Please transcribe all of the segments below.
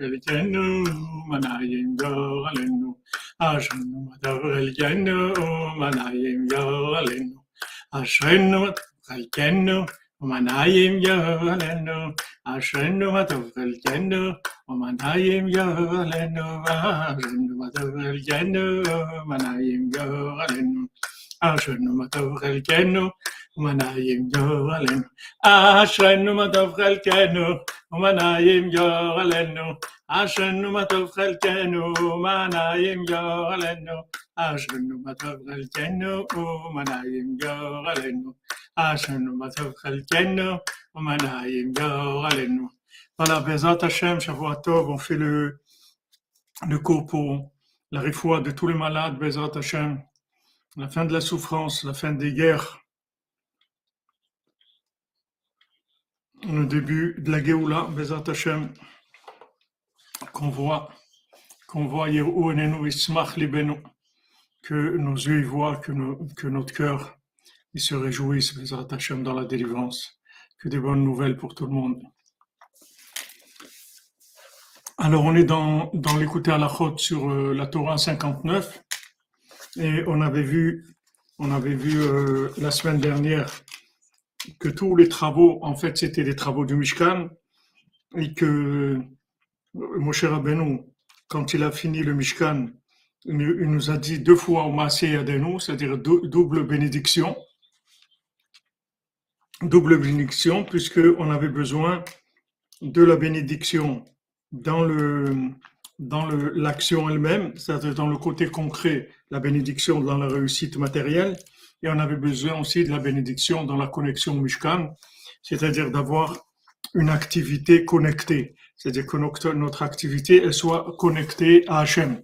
الجنوم نايم قال النوم عشان مدغ الجنوم نايم قال النوم عشان مدغ الجنوم ومنايم قال النوم عشان مدغ الجنوم ومنايم قال النوم عشان مدغ الجنوم ومنايم قال النوم عشان مدغ الجنوم ומנעים גורלנו, אשרנו מה טוב חלקנו, ומנעים גורלנו, אשרנו מה טוב חלקנו, ומנעים גורלנו, אשרנו מה טוב חלקנו, ומנעים גורלנו, אשרנו מה טוב חלקנו, ומנעים גורלנו. Voilà, Bezat Hashem, Shavuot Tov, on fait le, le cours pour la réfoua de tous les malades, Bezat Hashem, la fin de la souffrance, la fin des guerres, le début de la Géoula, Bezat Hashem, qu'on voit, qu'on voit que nos yeux y voient, que, nos- que notre cœur se réjouisse, Bezat Hashem, dans la délivrance, que des bonnes nouvelles pour tout le monde. Alors, on est dans, dans l'écouter à la chôte sur euh, la Torah 59, et on avait vu, on avait vu euh, la semaine dernière que tous les travaux, en fait, c'était des travaux du Mishkan, et que Moshe Rabbeinu, quand il a fini le Mishkan, il nous a dit deux fois au Maaseh Yadenu, c'est-à-dire dou- double bénédiction, double bénédiction, puisque on avait besoin de la bénédiction dans le dans l'action elle-même, c'est-à-dire dans le côté concret, la bénédiction dans la réussite matérielle, et on avait besoin aussi de la bénédiction dans la connexion Mishkan, c'est-à-dire d'avoir une activité connectée, c'est-à-dire que notre, activité soit connectée à Hachem.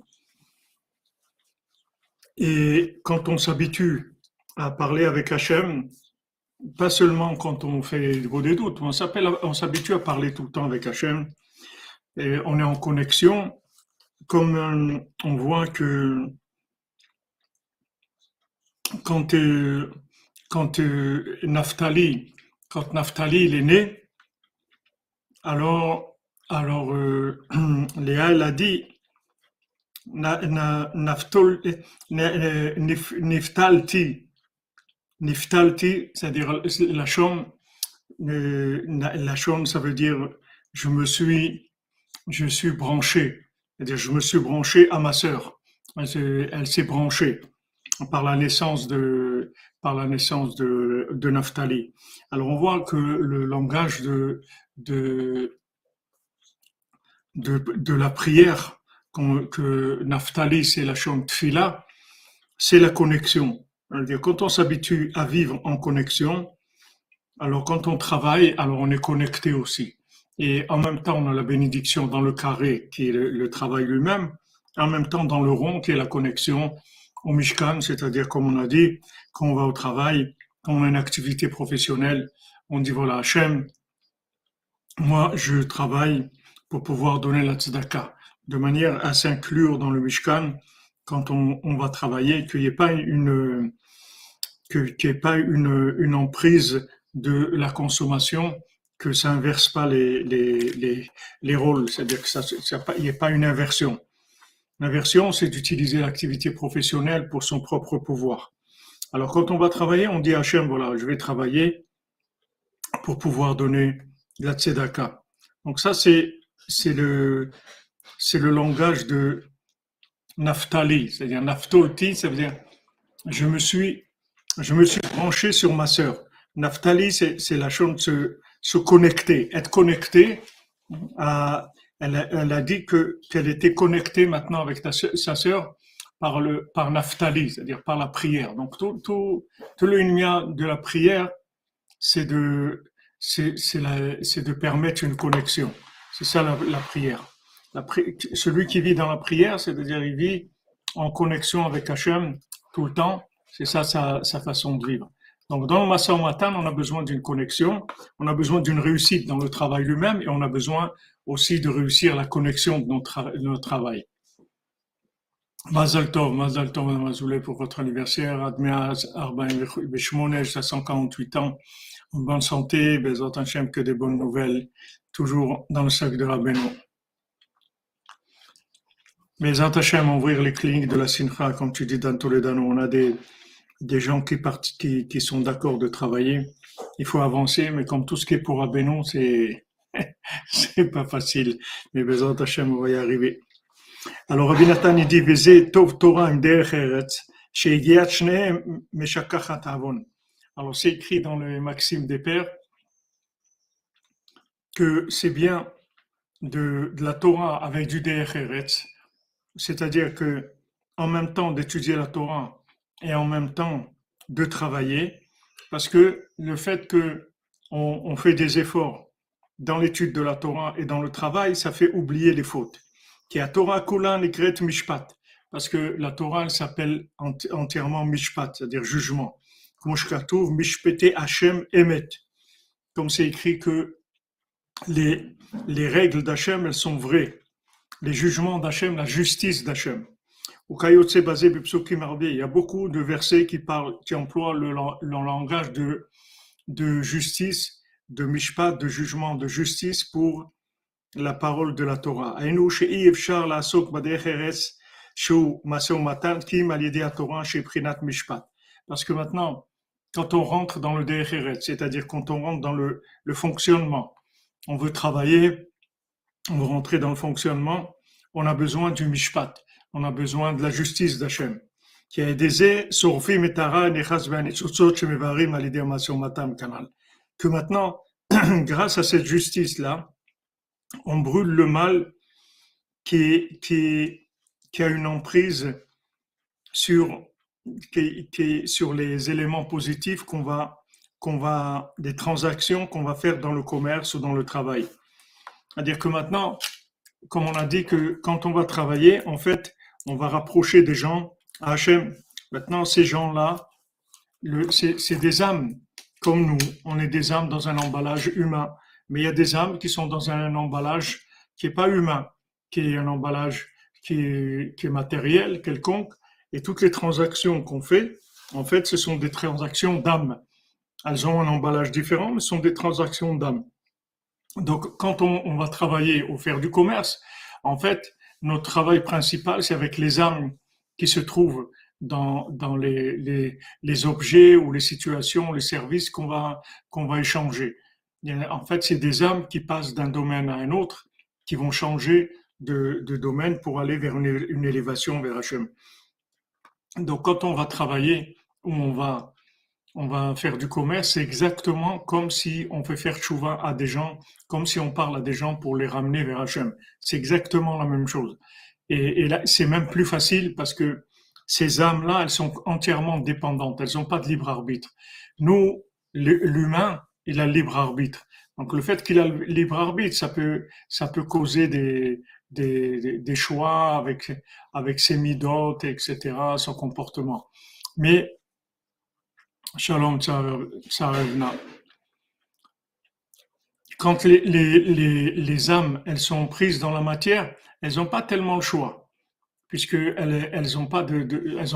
Et quand on s'habitue à parler avec Hachem, pas seulement quand on fait des doutes, on on s'habitue à parler tout le temps avec Hachem, et on est en connexion, comme euh, on voit que quand, euh, quand euh, Naphtali, quand Naphtali il est né, alors, alors euh, Léa elle a dit niftalti, niftalti, c'est-à-dire la chambre, la chambre, ça veut dire je me suis, je suis branché, c'est-à-dire je me suis branché à ma sœur. Elle s'est branchée par la naissance de par la naissance de, de Naphtali. Alors on voit que le langage de de de, la prière que Naphtali c'est la chambre Tfila, c'est la connexion. C'est-à-dire quand on s'habitue à vivre en connexion, alors quand on travaille, alors on est connecté aussi. Et en même temps, on a la bénédiction dans le carré, qui est le travail lui-même, en même temps dans le rond, qui est la connexion au Mishkan, c'est-à-dire comme on a dit, quand on va au travail, quand on a une activité professionnelle, on dit voilà, Hachem, moi je travaille pour pouvoir donner la tzedaka, de manière à s'inclure dans le Mishkan quand on, va travailler, qu'il n'y ait pas une, qu'il n'y ait pas une, une emprise de la consommation, que ça inverse pas les, les, les, les rôles, c'est-à-dire que n'y ait pas une inversion. L'inversion, c'est d'utiliser l'activité professionnelle pour son propre pouvoir. Alors, quand on va travailler, on dit à Hachem, voilà, je vais travailler pour pouvoir donner la tzedaka. Donc ça, c'est, le, langage de Naphtali, c'est-à-dire Naphtolti, ça veut dire je me suis, branché sur ma sœur. Naphtali, c'est, la chose de se, se connecter, être connecté à, elle, a, dit que, qu'elle était connectée maintenant avec sa sœur par le, par c'est-à-dire par la prière. Donc, tout, tout, tout le lumière de la prière, c'est de, c'est, c'est de permettre une connexion. C'est ça la, la prière. La pri- celui qui vit dans la prière, c'est-à-dire il vit en connexion avec Hachem tout le temps. C'est ça sa, sa façon de vivre. Donc dans le Massa Matin, on a besoin d'une connexion, on a besoin d'une réussite dans le travail lui-même et on a besoin aussi de réussir la connexion de notre, de notre travail. Mazal Tov, Mazal Tov, Azoulay, pour votre anniversaire. Admeaz, Arbaim Beshmonej, à 148 ans. En bonne santé, Bezat Hashem, que des bonnes nouvelles. Toujours dans le sac de Rabbeinu. Mais Hachem, ouvrir les cliniques de la Sincha, comme tu dis dans Toledano, on a des, des gens qui, sont d'accord de travailler. Il faut avancer, mais comme tout ce qui est pour Abénon, c'est, c'est pas facile. Mais Bezat Hachem, on va y arriver. Alors, Rabbi Nathan, dit, Tov Torah im Alors, c'est écrit dans le Maxime des Pères que c'est bien de, de, la Torah avec du Derech c'est-à-dire que en même temps d'étudier la Torah et en même temps de travailler, parce que le fait que on, fait des efforts dans l'étude de la Torah et dans le travail, ça fait oublier les fautes. Qui a Torah Nikret Mishpat, parce que la Torah s'appelle entièrement Mishpat, c'est-à-dire jugement. Comme c'est écrit que les, les règles d'Hachem, elles sont vraies les jugements d'Hachem, la justice d'Hachem. Il y a beaucoup de versets qui, parlent, qui emploient le, langage de, justice, de mishpat, de jugement, de justice pour la parole de la Torah. Parce que maintenant, quand on rentre dans le DRRS, c'est-à-dire quand on rentre dans le, le fonctionnement, on veut travailler, on veut rentrer dans le fonctionnement, on a besoin du mishpat, on a besoin de la justice d'Hachem. Que maintenant, grâce à cette justice-là, on brûle le mal qui, qui, qui a une emprise sur, qui, sur les éléments positifs qu'on va, qu'on va, des transactions qu'on va faire dans le commerce ou dans le travail. C'est-à-dire que maintenant, comme on a dit que quand on va travailler, en fait, on va rapprocher des gens à Hachem. Maintenant, ces gens-là, c'est des âmes comme nous. On est des âmes dans un emballage humain. Mais il y a des âmes qui sont dans un emballage qui n'est pas humain, qui est un emballage qui est, matériel, quelconque. Et toutes les transactions qu'on fait, en fait, ce sont des transactions d'âmes. Elles ont un emballage différent, mais ce sont des transactions d'âmes. Donc, quand on, va travailler ou faire du commerce, en fait, notre travail principal, c'est avec les âmes qui se trouvent dans, dans les, les, objets ou les situations, les services qu'on va, qu'on va échanger. En fait, c'est des âmes qui passent d'un domaine à un autre, qui vont changer de, de domaine pour aller vers une, une élévation vers Hachem. Donc, quand on va travailler ou on va on va faire du commerce, exactement comme si on fait faire chouva à des gens, comme si on parle à des gens pour les ramener vers Hachem. C'est exactement la même chose. Et, là, c'est même plus facile parce que ces âmes-là, elles sont entièrement dépendantes. Elles n'ont pas de libre arbitre. Nous, l'humain, il a le libre arbitre. Donc le fait qu'il a le libre arbitre, ça peut, ça peut causer des, des, des choix avec, avec ses midotes, etc., son comportement. Mais Shalom Tsarevna. Quand les, les, les, âmes, elles sont prises dans la matière, elles n'ont pas tellement le choix, puisqu'elles elles n'ont pas de,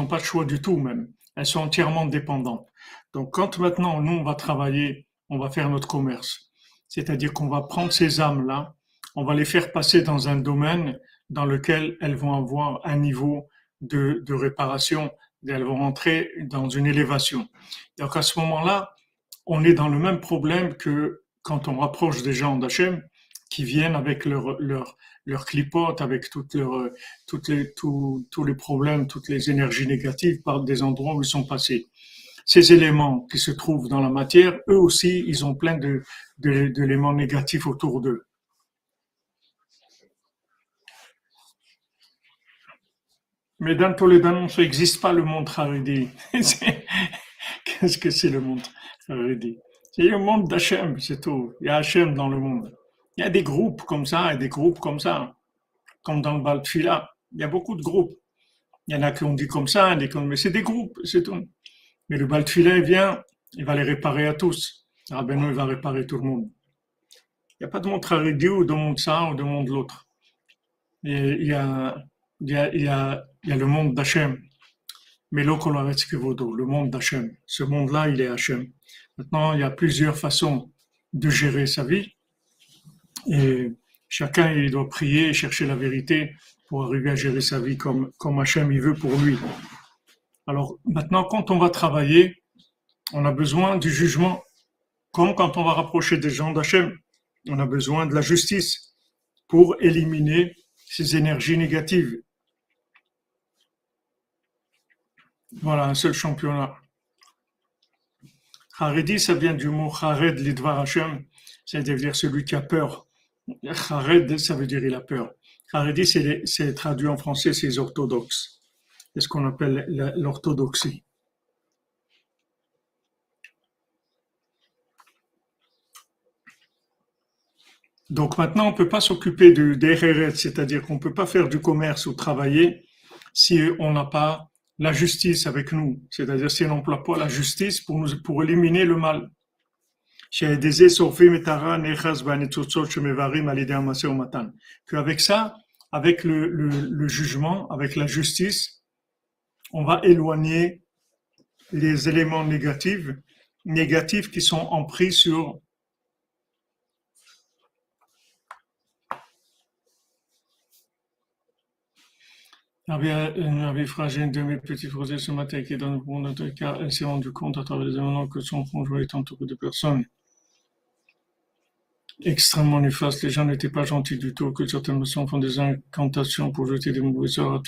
pas de choix du tout même. Elles sont entièrement dépendantes. Donc quand maintenant nous on va travailler, on va faire notre commerce, c'est-à-dire qu'on va prendre ces âmes-là, on va les faire passer dans un domaine dans lequel elles vont avoir un niveau de, de réparation elles vont rentrer dans une élévation. Donc à ce moment-là, on est dans le même problème que quand on rapproche des gens d'Hachem qui viennent avec leur, leur, leur clipote, avec toutes leur, toutes les, tous les problèmes, toutes les énergies négatives par des endroits où ils sont passés. Ces éléments qui se trouvent dans la matière, eux aussi, ils ont plein de, d'éléments négatifs autour d'eux. Mais dans Toledano, ça n'existe pas le monde Haredi. Qu'est-ce que c'est le monde Haredi C'est le monde d'Hachem, c'est tout. Il y a Hachem dans le monde. Il y a des groupes comme ça et des groupes comme ça. Comme dans le Baltfila. Il y a beaucoup de groupes. Il y en a qui ont dit comme ça, des mais c'est des groupes, c'est tout. Mais le Baltfila, il vient, il va les réparer à tous. Rabbeinu, il va réparer tout le monde. Il n'y a pas de monde Haredi ou de monde ça ou de monde l'autre. Il y a il y a, il y a, il y a le monde d'Hachem. Le monde d'Hachem. Ce monde-là, il est Hachem. Maintenant, il y a plusieurs façons de gérer sa vie. Et chacun, il doit prier, chercher la vérité pour arriver à gérer sa vie comme, comme Hachem il veut pour lui. Alors maintenant, quand on va travailler, on a besoin du jugement, comme quand on va rapprocher des gens d'Hachem. On a besoin de la justice pour éliminer ces énergies négatives. Voilà, un seul championnat. Haredi, ça vient du mot Hared Lidvar Hashem, c'est-à-dire celui qui a peur. Hared, ça veut dire il a peur. Haredi, c'est traduit en français, c'est les orthodoxes. C'est ce qu'on appelle l'orthodoxie. Donc maintenant, on ne peut pas s'occuper de d'Ereret, c'est-à-dire qu'on ne peut pas faire du commerce ou travailler si on n'a pas la justice avec nous, c'est-à-dire si on n'emploie pas la justice pour, nous, pour éliminer le mal. Qu'avec ça, avec le, jugement, avec la justice, on va éloigner les éléments négatifs, qui sont en prise sur J'avais fragile de mes petits frères ce matin qui est dans le monde car elle s'est rendue compte à travers les événements que son conjoint est entouré de personnes extrêmement néfaste. Les gens n'étaient pas gentils du tout, que certaines personnes font des incantations pour jeter des mauvais sorts.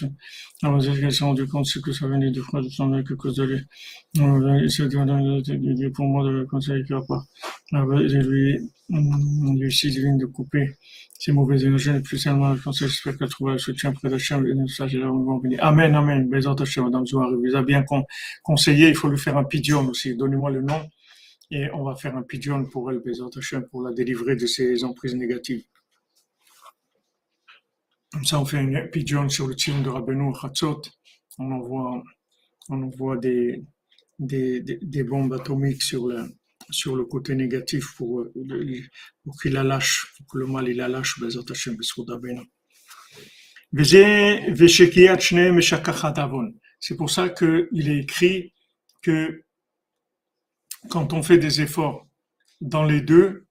Alors, elle s'est rendu compte que ça venait du frère de son à cause de lui. Dit pour moi de conseiller qu'il pas. Et lui, lui, divine de couper ces mauvaises énergies, plus seulement, je pense, j'espère qu'elle trouvera le soutien près d'Hachem, et ça, j'ai là, on venir. Amen, amen. Bézant Hachem, Madame Zouar, il vous a bien conseillé, il faut lui faire un pidion aussi. Donnez-moi le nom et on va faire un pigeon pour elle, pour la délivrer de ses emprises négatives. Comme ça, on fait un pigeon sur le tir de Rabbeinu Chatzot. On envoie, on envoie des, des, des, bombes atomiques sur le, sur le côté négatif pour, pour qu'il la lâche, pour que le mal il la lâche, C'est pour ça qu'il est écrit que quand on fait des efforts dans les deux,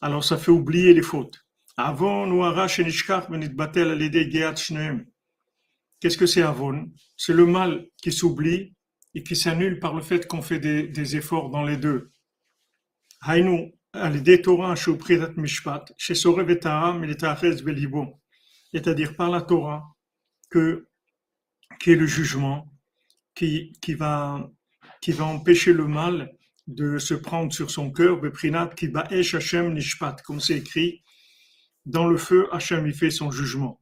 alors ça fait oublier les fautes. Avon Qu'est-ce que c'est Avon? C'est le mal qui s'oublie et qui s'annule par le fait qu'on fait des, efforts dans les deux. C'est-à-dire par la Torah que, qui est le jugement, qui, qui, va, qui va empêcher le mal de se prendre sur son cœur, Beprinat qui Hashem Nishpat, comme c'est écrit, dans le feu, Hashem y fait son jugement.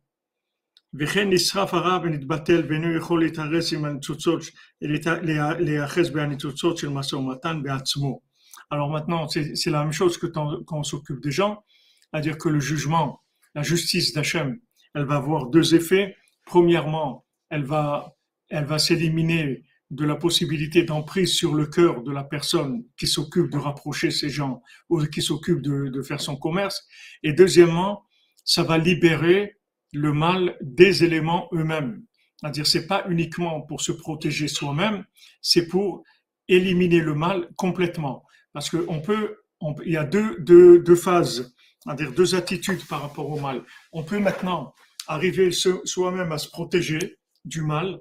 Alors maintenant, c'est la même chose que quand on s'occupe des gens, c'est-à-dire que le jugement, la justice d'Hachem, elle va avoir deux effets. Premièrement, elle va, elle va s'éliminer de la possibilité d'emprise sur le cœur de la personne qui s'occupe de rapprocher ces gens ou qui s'occupe de, faire son commerce. Et deuxièmement, ça va libérer le mal des éléments eux-mêmes. C'est-à-dire, c'est pas uniquement pour se protéger soi-même, c'est pour éliminer le mal complètement. Parce qu'on peut, il y a deux, deux, deux phases, c'est-à-dire deux attitudes par rapport au mal. On peut maintenant arriver soi-même à se protéger du mal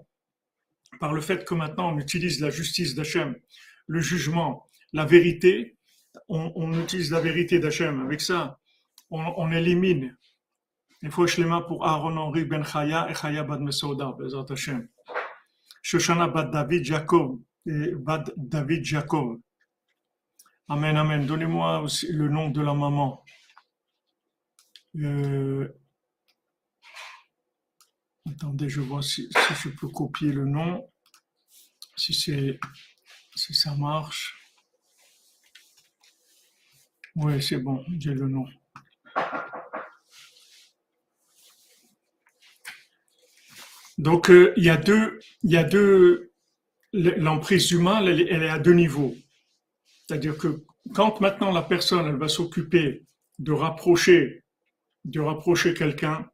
par le fait que maintenant on utilise la justice d'Hachem, le jugement, la vérité, on, utilise la vérité d'Hachem. Avec ça, on, élimine. Il faut mains pour Aaron Henri Ben Chaya et Chaya Bad Mesouda, Bezat Hashem. Shoshana Bad David Jacob, et Bad David Jacob. Amen, amen. Donnez-moi aussi le nom de la maman. Euh, Attendez, je vois si, je peux copier le nom, si, si ça marche. Oui, c'est bon, j'ai le nom. Donc, euh, il y a deux, il y a deux, l'emprise mal, elle, elle, est à deux niveaux. C'est-à-dire que quand maintenant la personne, elle va s'occuper de rapprocher, de rapprocher quelqu'un,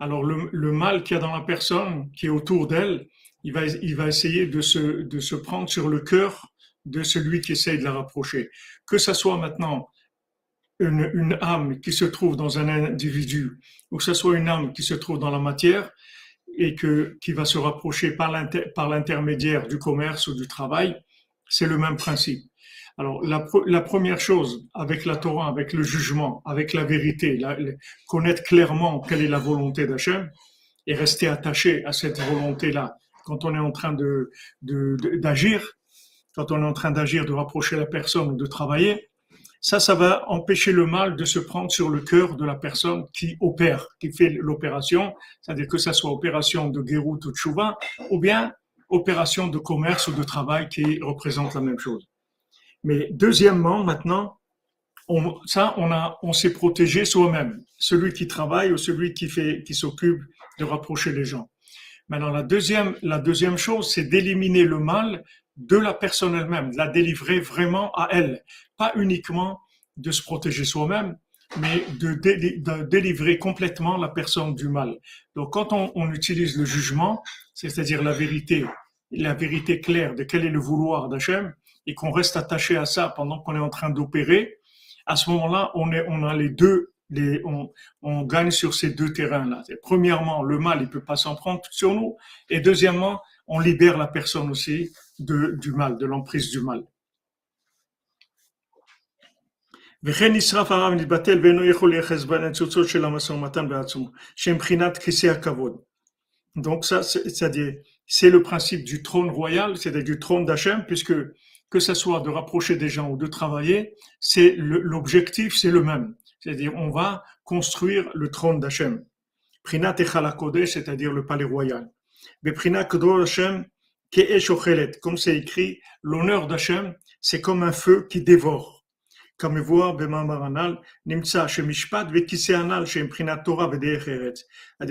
alors le, mal qu'il y a dans la personne, qui est autour d'elle, il va, essayer de se, prendre sur le cœur de celui qui essaye de la rapprocher. Que ça soit maintenant une, âme qui se trouve dans un individu, ou que ce soit une âme qui se trouve dans la matière, et qui va se rapprocher par l'intermédiaire du commerce ou du travail, c'est le même principe. Alors, la, première chose avec la Torah, avec le jugement, avec la vérité, connaître clairement quelle est la volonté d'Hachem et rester attaché à cette volonté-là quand on est en train de, d'agir, quand on est en train d'agir, de rapprocher la personne ou de travailler, ça, ça va empêcher le mal de se prendre sur le cœur de la personne qui opère, qui fait l'opération, c'est-à-dire que ça soit opération de guérou ou de chouva, ou bien opération de commerce ou de travail qui représente la même chose. Mais deuxièmement, maintenant, on, ça, on a, on s'est protégé soi-même, celui qui travaille ou celui qui fait, qui s'occupe de rapprocher les gens. Maintenant, la deuxième, la deuxième chose, c'est d'éliminer le mal de la personne elle-même, de la délivrer vraiment à elle, pas uniquement de se protéger soi-même, mais de, délivrer complètement la personne du mal. Donc, quand on, on utilise le jugement, c'est-à-dire la vérité, la vérité claire de quel est le vouloir d'Hachem, et qu'on reste attaché à ça pendant qu'on est en train d'opérer, à ce moment-là, on, on a les deux, les, on, on gagne sur ces deux terrains-là. Premièrement, le mal, il peut pas s'en prendre sur nous, et deuxièmement, on libère la personne aussi de, du mal, de l'emprise du mal. Donc ça, c'est-à-dire, c'est le principe du trône royal, c'est-à-dire du trône d'Hachem, puisque que ce soit de rapprocher des gens ou de travailler, c'est l'objectif, c'est le même. C'est-à-dire, on va construire le trône d'Hachem. Prinat c'est-à-dire le palais royal. Beprina Hashem, comme c'est écrit, l'honneur d'Hachem, c'est comme un feu qui dévore. C'est-à-dire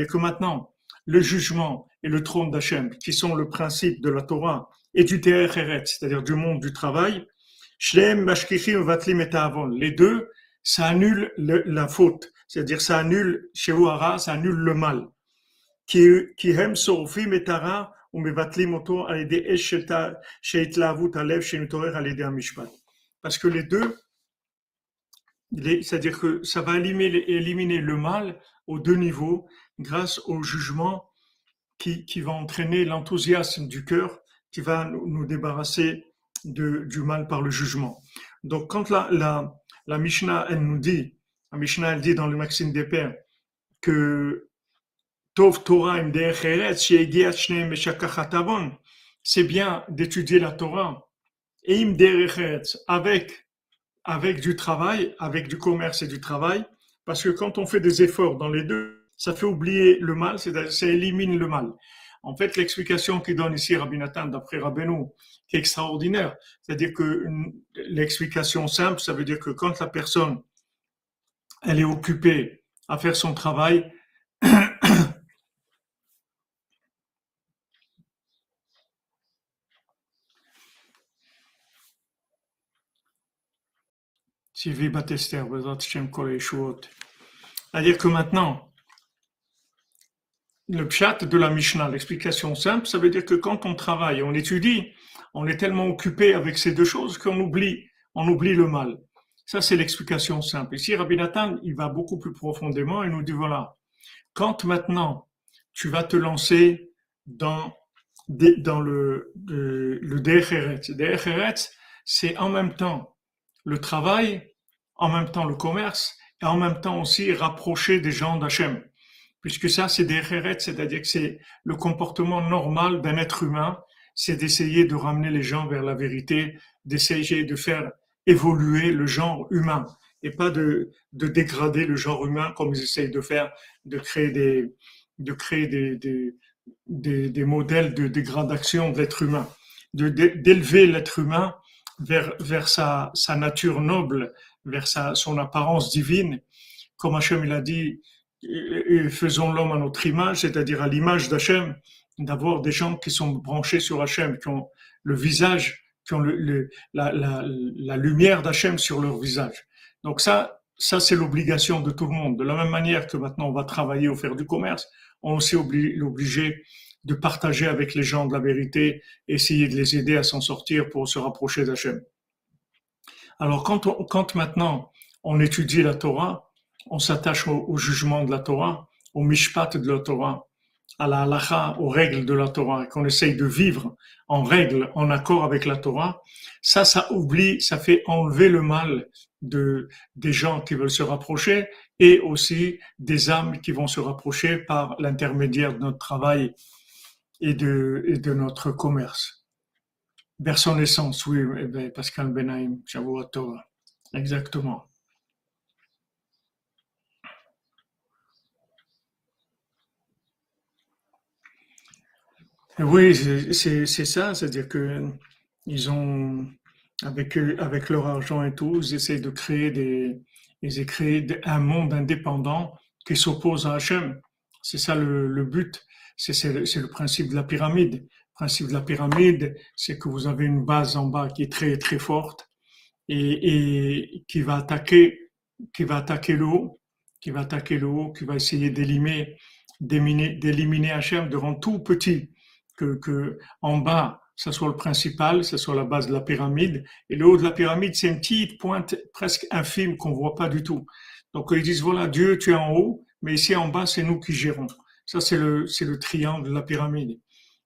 que maintenant, le jugement et le trône d'Hachem, qui sont le principe de la Torah et du Derecheret, c'est-à-dire du monde du travail, Les deux, ça annule la faute, c'est-à-dire ça annule, chez ça annule le mal. Qui, hem sorfim et tara, parce que les deux, c'est-à-dire que ça va éliminer, le mal aux deux niveaux grâce au jugement qui, qui va entraîner l'enthousiasme du cœur, qui va nous, débarrasser de, du mal par le jugement. Donc quand la, la, la Mishnah, elle nous dit, la Mishnah, elle dit dans le Maxime des Pères, que c'est bien d'étudier la Torah. Et avec, avec du travail, avec du commerce et du travail, parce que quand on fait des efforts dans les deux, ça fait oublier le mal, c'est-à-dire ça élimine le mal. En fait, l'explication qu'il donne ici Rabbi Nathan d'après Rabbeinu, qui est extraordinaire, c'est-à-dire que l'explication simple, ça veut dire que quand la personne, elle est occupée à faire son travail, C'est-à-dire que maintenant, le pshat de la Mishnah, l'explication simple, ça veut dire que quand on travaille, on étudie, on est tellement occupé avec ces deux choses qu'on oublie, on oublie le mal. Ça, c'est l'explication simple. Ici, Rabbi Nathan, il va beaucoup plus profondément et nous dit voilà, quand maintenant tu vas te lancer dans, dans le, le, c'est en même temps le travail en même temps le commerce et en même temps aussi rapprocher des gens d'Hachem. Puisque ça, c'est des rérettes, c'est-à-dire que c'est le comportement normal d'un être humain, c'est d'essayer de ramener les gens vers la vérité, d'essayer de faire évoluer le genre humain et pas de, de dégrader le genre humain comme ils essayent de faire, de créer des, de créer des, des, des, modèles de dégradation de l'être humain, d'élever l'être humain vers, vers sa, sa nature noble, vers sa, son apparence divine, comme Hachem il a dit, faisons l'homme à notre image, c'est-à-dire à, l'image d'Hachem, d'avoir des gens qui sont branchés sur Hachem, qui ont le visage, qui ont le, la, la, la, lumière d'Hachem sur leur visage. Donc ça, ça c'est l'obligation de tout le monde. De la même manière que maintenant on va travailler ou faire du commerce, on est aussi obligé de partager avec les gens de la vérité, essayer de les aider à s'en sortir pour se rapprocher d'Hachem. Alors quand, quand maintenant on étudie la Torah, on s'attache au, jugement de la Torah, au mishpat de la Torah, à la halacha, aux règles de la Torah, qu'on essaye de vivre en règle, en accord avec la Torah, ça, ça oublie, ça fait enlever le mal de, des gens qui veulent se rapprocher et aussi des âmes qui vont se rapprocher par l'intermédiaire de notre travail et de, notre commerce. Vers son essence, oui, eh ben, Pascal Benaim, Torah. Exactement. Oui, c'est ça, c'est-à-dire que ils ont, avec, avec leur argent et tout, ils essaient de créer des, ils créé un monde indépendant qui s'oppose à Hachem. C'est ça le, but. C'est le, principe de la pyramide. Le principe de la pyramide, c'est que vous avez une base en bas qui est très très forte et, et qui va attaquer, qui va attaquer le haut, qui va attaquer qui va essayer d'éliminer, d'éliminer Hachem de tout petit que, en bas, ça soit le principal, ça soit la base de la pyramide, et le haut de la pyramide, c'est une petite pointe presque infime qu'on voit pas du tout. Donc ils disent voilà, Dieu, tu es en haut, mais ici en bas, c'est nous qui gérons. Ça, c'est le, c'est le triangle de la pyramide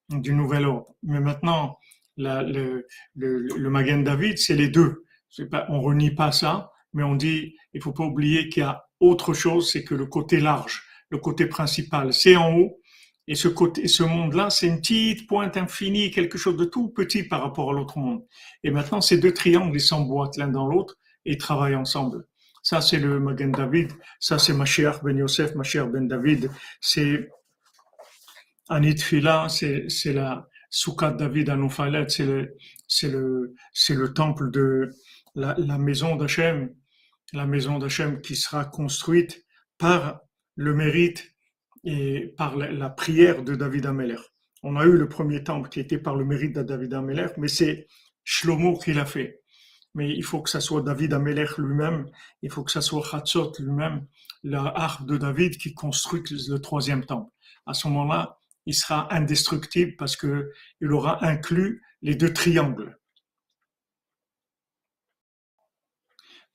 du nouvel ordre. Mais maintenant, le, le, le Magen David, c'est les deux. C'est pas, on renie pas ça, mais on dit, il faut pas oublier qu'il y a autre chose, c'est que le côté large, le côté principal, c'est en haut, et ce monde-là, c'est une petite pointe infinie, quelque chose de tout petit par rapport à l'autre monde. Et maintenant, ces deux triangles, ils s'emboîtent l'un dans l'autre et travaillent ensemble. Ça, c'est le Magen David. Ça, c'est Mashiach ben Yosef, Mashiach ben David. C'est Anit Fila, c'est, c'est la Soukat David à c'est le, c'est le, c'est le temple de la, la maison d'Hachem, la maison d'Hachem qui sera construite par le mérite et par la, prière de David Ameller. On a eu le premier temple qui était par le mérite de David Ameller, mais c'est Shlomo qui l'a fait. Mais il faut que ça soit David Ameller lui-même, il faut que ça soit Hatzot lui-même, la harpe de David qui construit le troisième temple. À ce moment-là, il sera indestructible parce que il aura inclus les deux triangles.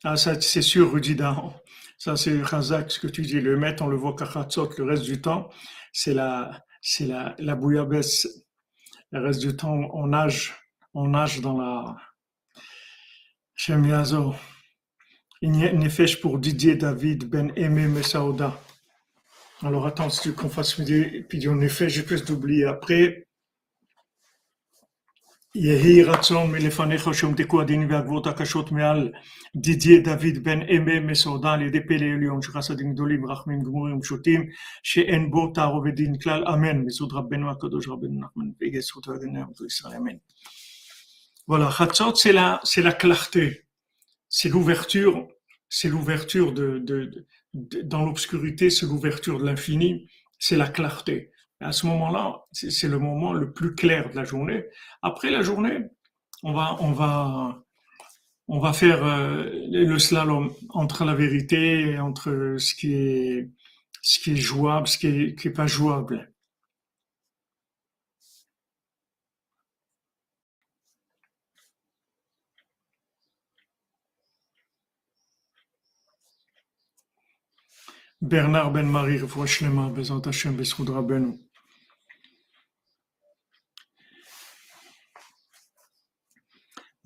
Ah, ça, c'est sûr, Rudidan. Ça, c'est Razak, ce que tu dis. Le maître, on le voit Kachatzot le reste du temps. C'est la, c'est la, la bouillabaisse. Le reste du temps, on nage, on nage dans la Shemiazo. Nefesh pour Didier David Ben Aimé Messaouda. Alors attends, si tu qu'on fasse puis en effet, j'ai plus d'oublier après. יהי רצון מלפניך שהומתקו הדין והגבורות הקשות מעל דידיה דוד בן אמה מסעודה על ידי פלא עליון שחסדים גדולים רחמים גמורים ופשוטים שאין בו תערוב ודין כלל אמן מזוד רבנו הקדוש רבנו נחמן ויגי זכות והגנה עמדו ישראל אמן. Voilà, Chatzot, c'est la, c'est la clarté, c'est l'ouverture, c'est l'ouverture de, de, de, dans l'obscurité, c'est l'ouverture de l'infini, c'est la clarté. À ce moment-là, c'est le moment le plus clair de la journée. Après la journée, on va, on va, on va faire euh, le slalom entre la vérité et entre ce qui est, jouable, ce qui est, pas jouable. Bernard Ben Marie, Shlema, Bezant Hashem, Besroudra Benou.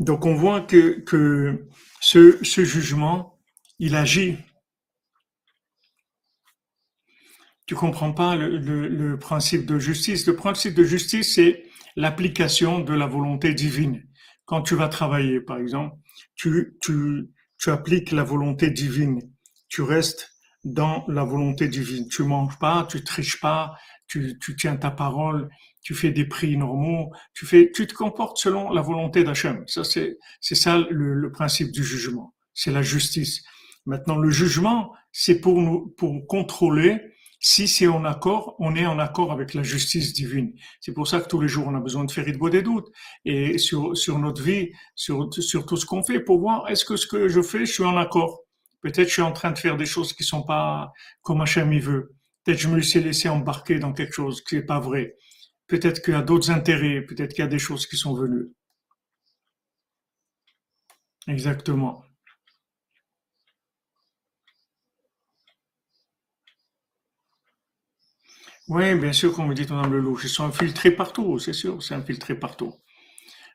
Donc on voit que, ce, jugement, il agit. Tu comprends pas le, principe de justice? Le principe de justice, c'est l'application de la volonté divine. Quand tu vas travailler, par exemple, tu, tu, tu appliques la volonté divine. Tu restes dans la volonté divine. Tu manges pas, tu triches pas, tu, tu tiens ta parole, tu fais des prix normaux, tu fais, tu te comportes selon la volonté d'Hachem. Ça, c'est, c'est ça le, le, principe du jugement. C'est la justice. Maintenant, le jugement, c'est pour nous, pour contrôler si c'est en accord, on est en accord avec la justice divine. C'est pour ça que tous les jours, on a besoin de faire de des doutes et sur, sur notre vie, sur, sur tout ce qu'on fait pour voir est-ce que ce que je fais, je suis en accord? Peut-être je suis en train de faire des choses qui sont pas comme Hachem il veut. Peut-être que je me suis laissé embarquer dans quelque chose qui n'est pas vrai. Peut-être qu'il y a d'autres intérêts, peut-être qu'il y a des choses qui sont venues. Exactement. Oui, bien sûr, comme vous dites, Mme Lelouch, ils sont infiltrés partout, c'est sûr, c'est infiltré partout.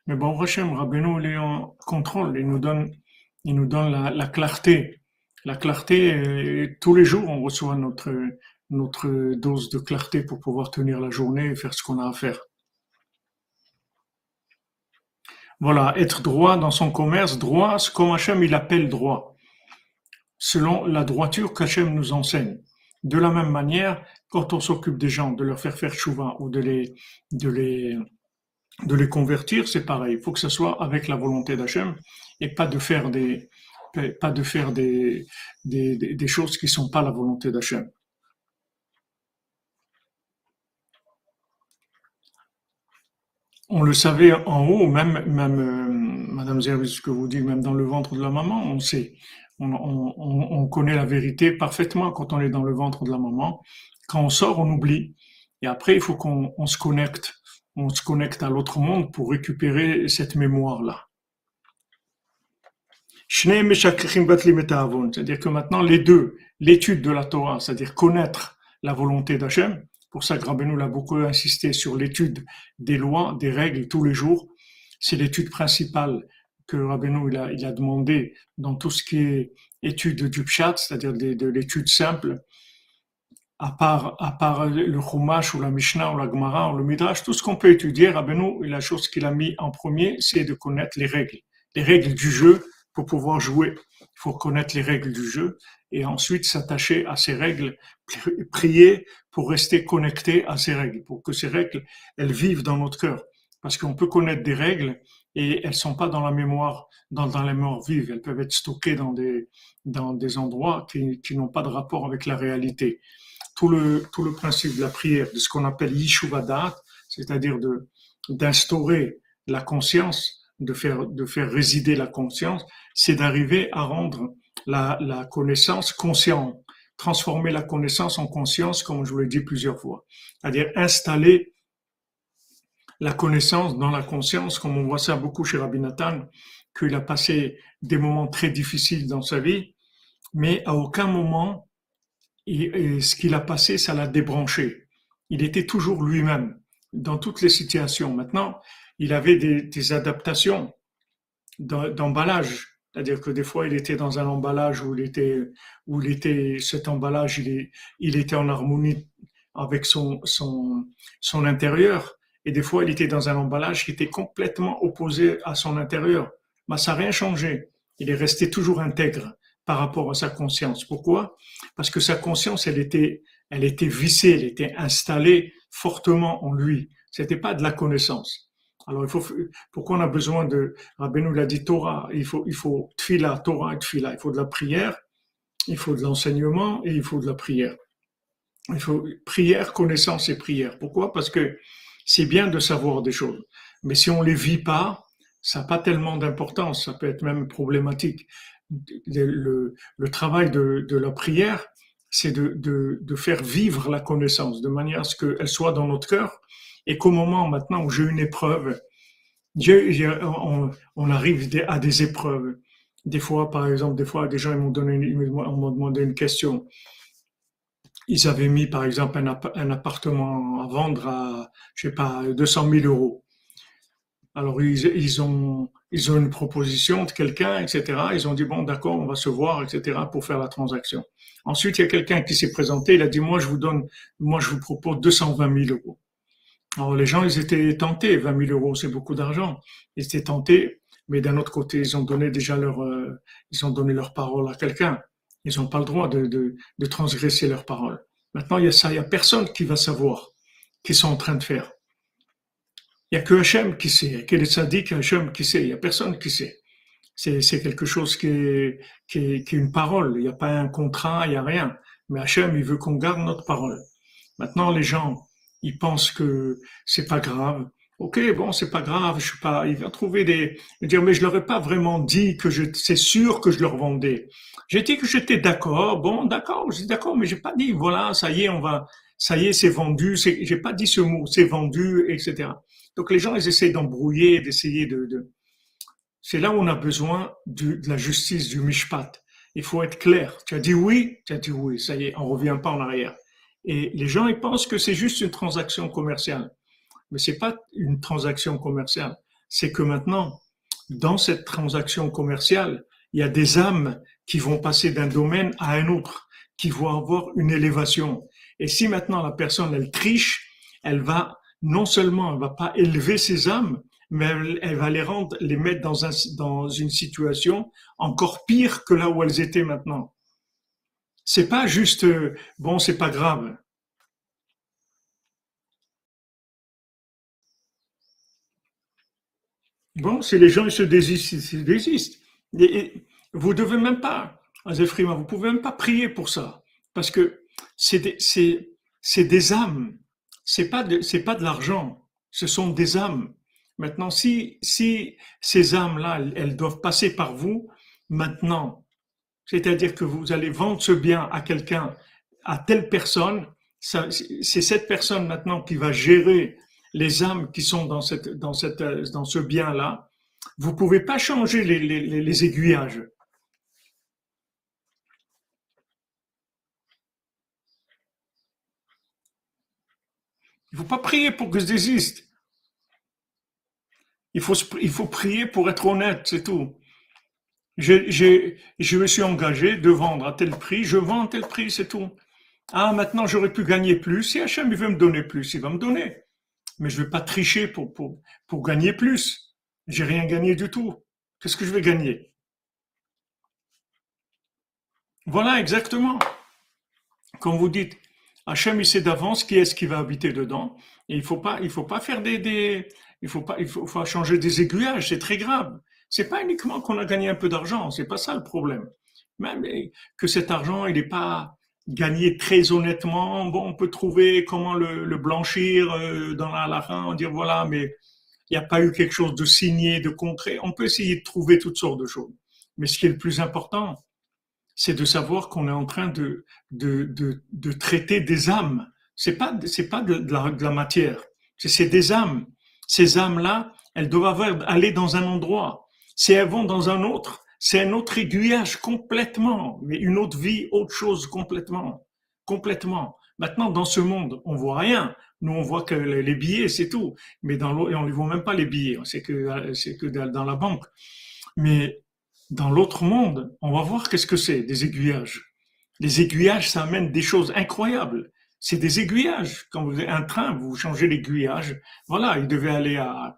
Mais bon, Hachem, Rabbeinu, il est en contrôle, il nous donne, il nous donne la, la clarté. La clarté, euh, tous les jours, on reçoit notre, notre dose de clarté pour pouvoir tenir la journée et faire ce qu'on a à faire. Voilà, être droit dans son commerce, droit, ce comme Hachem il appelle droit, selon la droiture qu'Hachem nous enseigne. De la même manière, quand on s'occupe des gens, de leur faire faire chouva ou de les, de les, de les convertir, c'est pareil. Il faut que ce soit avec la volonté d'Hachem et pas de faire des, pas de faire des, des, des choses qui sont pas la volonté d'Hachem. On le savait en haut, même, même euh, Madame Zervis, ce que vous dites, même dans le ventre de la maman, on sait. On, on, on, connaît la vérité parfaitement quand on est dans le ventre de la maman. Quand on sort, on oublie. Et après, il faut qu'on on se connecte. On se connecte à l'autre monde pour récupérer cette mémoire-là. C'est-à-dire que maintenant, les deux, l'étude de la Torah, c'est-à-dire connaître la volonté d'Hachem, pour ça Rabbeinu a beaucoup insisté sur l'étude des lois, des règles tous les jours. C'est l'étude principale que Rabbeinu il a, il demandé dans tout ce qui est étude du pshat, c'est-à-dire de, l'étude simple, à part, à le Chumash ou la Mishnah ou la Gemara ou le Midrash, tout ce qu'on peut étudier, Rabbeinu, la chose qu'il a mis en premier, c'est de connaître les règles. Les règles du jeu pour pouvoir jouer. Il faut connaître les règles du jeu et ensuite s'attacher à ces règles, prier pour rester connecté à ces règles, pour que ces règles, elles vivent dans notre cœur. Parce qu'on peut connaître des règles et elles sont pas dans la mémoire, dans, dans la mémoire vive. Elles peuvent être stockées dans des, dans des endroits qui, qui n'ont pas de rapport avec la réalité. Tout le, tout le principe de la prière, de ce qu'on appelle Yishuvadat, c'est-à-dire de, d'instaurer la conscience, de faire, de faire résider la conscience, c'est d'arriver à rendre la, la connaissance consciente, transformer la connaissance en conscience, comme je vous l'ai dit plusieurs fois. C'est-à-dire installer la connaissance dans la conscience, comme on voit ça beaucoup chez Rabbi Nathan, qu'il a passé des moments très difficiles dans sa vie, mais à aucun moment, ce qu'il a passé, ça l'a débranché. Il était toujours lui-même dans toutes les situations. Maintenant, il avait des, des adaptations d'emballage c'est-à-dire que des fois, il était dans un emballage où il était, où il était, cet emballage, il, est, il était en harmonie avec son, son, son intérieur. Et des fois, il était dans un emballage qui était complètement opposé à son intérieur. Mais ça n'a rien changé. Il est resté toujours intègre par rapport à sa conscience. Pourquoi? Parce que sa conscience, elle était, elle était vissée, elle était installée fortement en lui. C'était pas de la connaissance. Alors, il faut, pourquoi on a besoin de, Rabbeinu l'a dit Torah, il faut, il faut tfila, Torah et tfila. Il faut de la prière, il faut de l'enseignement et il faut de la prière. Il faut prière, connaissance et prière. Pourquoi? Parce que c'est bien de savoir des choses. Mais si on les vit pas, ça n'a pas tellement d'importance. Ça peut être même problématique. Le, le travail de, de la prière, c'est de, de, de, faire vivre la connaissance de manière à ce qu'elle soit dans notre cœur et qu'au moment maintenant où j'ai une épreuve, on, on, arrive à des épreuves. Des fois, par exemple, des fois, des gens m'ont donné, m'ont demandé une question. Ils avaient mis, par exemple, un, un, appartement à vendre à, je sais pas, 200 000 euros. Alors, ils, ils ont, ils ont une proposition de quelqu'un, etc. Ils ont dit, bon, d'accord, on va se voir, etc., pour faire la transaction. Ensuite, il y a quelqu'un qui s'est présenté, il a dit, moi, je vous donne, moi, je vous propose 220 000 euros. Alors les gens, ils étaient tentés, 20 000 euros, c'est beaucoup d'argent. Ils étaient tentés, mais d'un autre côté, ils ont donné déjà leur, euh, ils ont donné leur parole à quelqu'un. Ils n'ont pas le droit de, de, transgresser leur parole. Maintenant, il y a ça, il y a personne qui va savoir qu'ils sont en train de faire. Il y a que Hachem qui sait, il que les sadiques Hachem qui sait, il y a personne qui sait. C'est, quelque chose qui est, qui, est, qui est une parole, il n'y a pas un contrat, il n'y a rien. Mais Hachem, il veut qu'on garde notre parole. Maintenant, les gens, il pense que c'est pas grave. Ok, bon, c'est pas grave, je suis pas. Il va trouver des. dire, mais je leur ai pas vraiment dit que je. C'est sûr que je leur vendais. J'ai dit que j'étais d'accord. Bon, d'accord, je d'accord, mais j'ai pas dit, voilà, ça y est, on va. Ça y est, c'est vendu. J'ai pas dit ce mot, c'est vendu, etc. Donc les gens, ils essaient d'embrouiller, d'essayer de. de... C'est là où on a besoin de la justice, du mishpat. Il faut être clair. Tu as dit oui, tu as dit oui. Ça y est, on revient pas en arrière Et les gens, ils pensent que c'est juste une transaction commerciale. Mais c'est pas une transaction commerciale. C'est que maintenant, dans cette transaction commerciale, il y a des âmes qui vont passer d'un domaine à un autre, qui vont avoir une élévation. Et si maintenant la personne, elle triche, elle va, non seulement elle va pas élever ses âmes, mais elle, va les rendre, les mettre dans, un, dans une situation encore pire que là où elles étaient maintenant. C'est pas juste, euh, bon, c'est pas grave. Bon, si les gens ils se désistent, vous devez même pas, vous pouvez même pas prier pour ça. Parce que c'est, des âmes. C'est pas c'est pas de l'argent. Ce sont des âmes. Maintenant, si, si ces âmes-là, elles, doivent passer par vous, maintenant, c'est-à-dire que vous allez vendre ce bien à quelqu'un, à telle personne, c'est cette personne maintenant qui va gérer les âmes qui sont dans, cette, dans, cette, dans ce bien-là. Vous pouvez pas changer les, les, les aiguillages. Il ne faut pas prier pour que je désiste. Il faut, il faut prier pour être honnête, c'est tout. je me suis engagé de vendre à tel prix, je vends à tel prix, c'est tout. Ah, maintenant j'aurais pu gagner plus. Si Hachem veut me donner plus, il va me donner. Mais je ne vais pas tricher pour, pour, pour gagner plus. J'ai rien gagné du tout. Qu'est-ce que je vais gagner? Voilà, exactement. Comme vous dites, Hachem, il sait d'avance qui est-ce qui va habiter dedans. Et il faut pas, il faut pas faire des, des, il faut pas, il faut, changer des aiguillages, c'est très grave. C'est pas uniquement qu'on a gagné un peu d'argent, c'est pas ça le problème. Même que cet argent, il n'est pas gagné très honnêtement. Bon, on peut trouver comment le, le blanchir euh, dans la fin, on dire voilà, mais il n'y a pas eu quelque chose de signé, de concret. On peut essayer de trouver toutes sortes de choses. Mais ce qui est le plus important, c'est de savoir qu'on est en train de, de, de, de, traiter des âmes. C'est pas, c'est pas de, la, de la matière. C'est des âmes. Ces âmes-là, elles doivent aller dans un endroit. Si elles vont dans un autre, c'est un autre aiguillage complètement, mais une autre vie, autre chose complètement, complètement. Maintenant, dans ce monde, on voit rien. Nous, on voit que les billets, c'est tout. Mais dans l'autre, on ne voit même pas les billets. C'est que, c'est que dans la banque. Mais dans l'autre monde, on va voir qu'est-ce que c'est, des aiguillages. Les aiguillages, ça amène des choses incroyables c'est des aiguillages. Quand vous avez un train, vous changez l'aiguillage. Voilà, il devait aller à,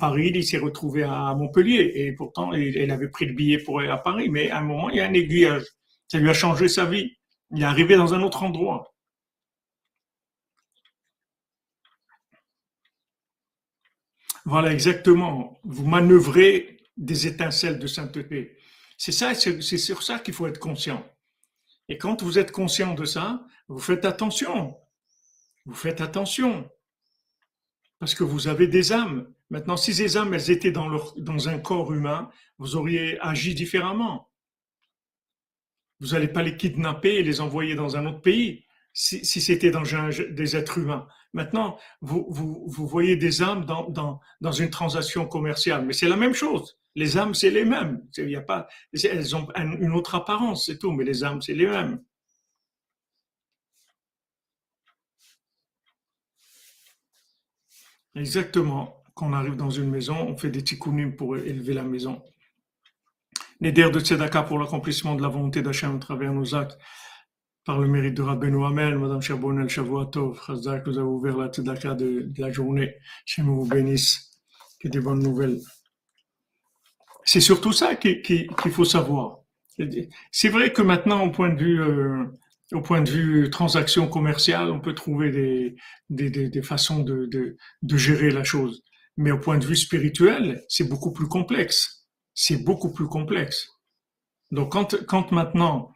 Paris, il s'est retrouvé à Montpellier et pourtant il, avait pris le billet pour aller à Paris. Mais à un moment, il y a un aiguillage. Ça lui a changé sa vie. Il est arrivé dans un autre endroit. Voilà, exactement. Vous manœuvrez des étincelles de sainteté. C'est ça, c'est sur ça qu'il faut être conscient. Et quand vous êtes conscient de ça, vous faites attention. Vous faites attention. Parce que vous avez des âmes. Maintenant, si ces âmes, elles étaient dans, dans un corps humain, vous auriez agi différemment. Vous n'allez pas les kidnapper et les envoyer dans un autre pays si, c'était dans des êtres humains. Maintenant, vous, vous, vous voyez des âmes dans, dans, dans une transaction commerciale, mais c'est la même chose. Les âmes, c'est les mêmes. Il y a pas, elles ont une autre apparence, c'est tout, mais les âmes, c'est les mêmes. Exactement. Quand on arrive dans une maison, on fait des tikkunim pour élever la maison. Neder de Tzedaka pour l'accomplissement de la volonté d'Hachem à travers nos actes, par le mérite de Rabbeinu Amel, Madame Charbonnel, Shavuatov, Chazak, nous avons ouvert la Tzedaka de, la journée. Chez vous bénisse. Que des bonnes nouvelles. C'est surtout ça qu'il faut savoir. C'est vrai que maintenant, au point de vue, euh, au point de vue transaction commerciale, on peut trouver des, des, des, façons de, de, de, gérer la chose. Mais au point de vue spirituel, c'est beaucoup plus complexe. C'est beaucoup plus complexe. Donc, quand, quand maintenant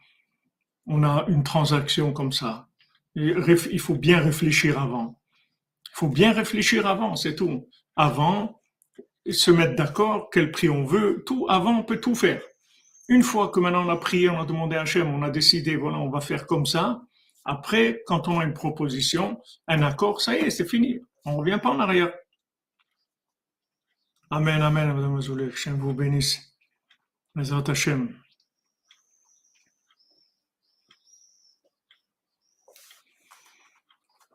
on a une transaction comme ça, il faut bien réfléchir avant. Il faut bien réfléchir avant, c'est tout. Avant, se mettre d'accord, quel prix on veut, tout, avant on peut tout faire. Une fois que maintenant on a prié, on a demandé à Hachem, on a décidé, voilà, on va faire comme ça. Après, quand on a une proposition, un accord, ça y est, c'est fini. On ne revient pas en arrière. Amen, amen, Madame Azoulay. Hachem vous bénisse. Mesrat Hachem.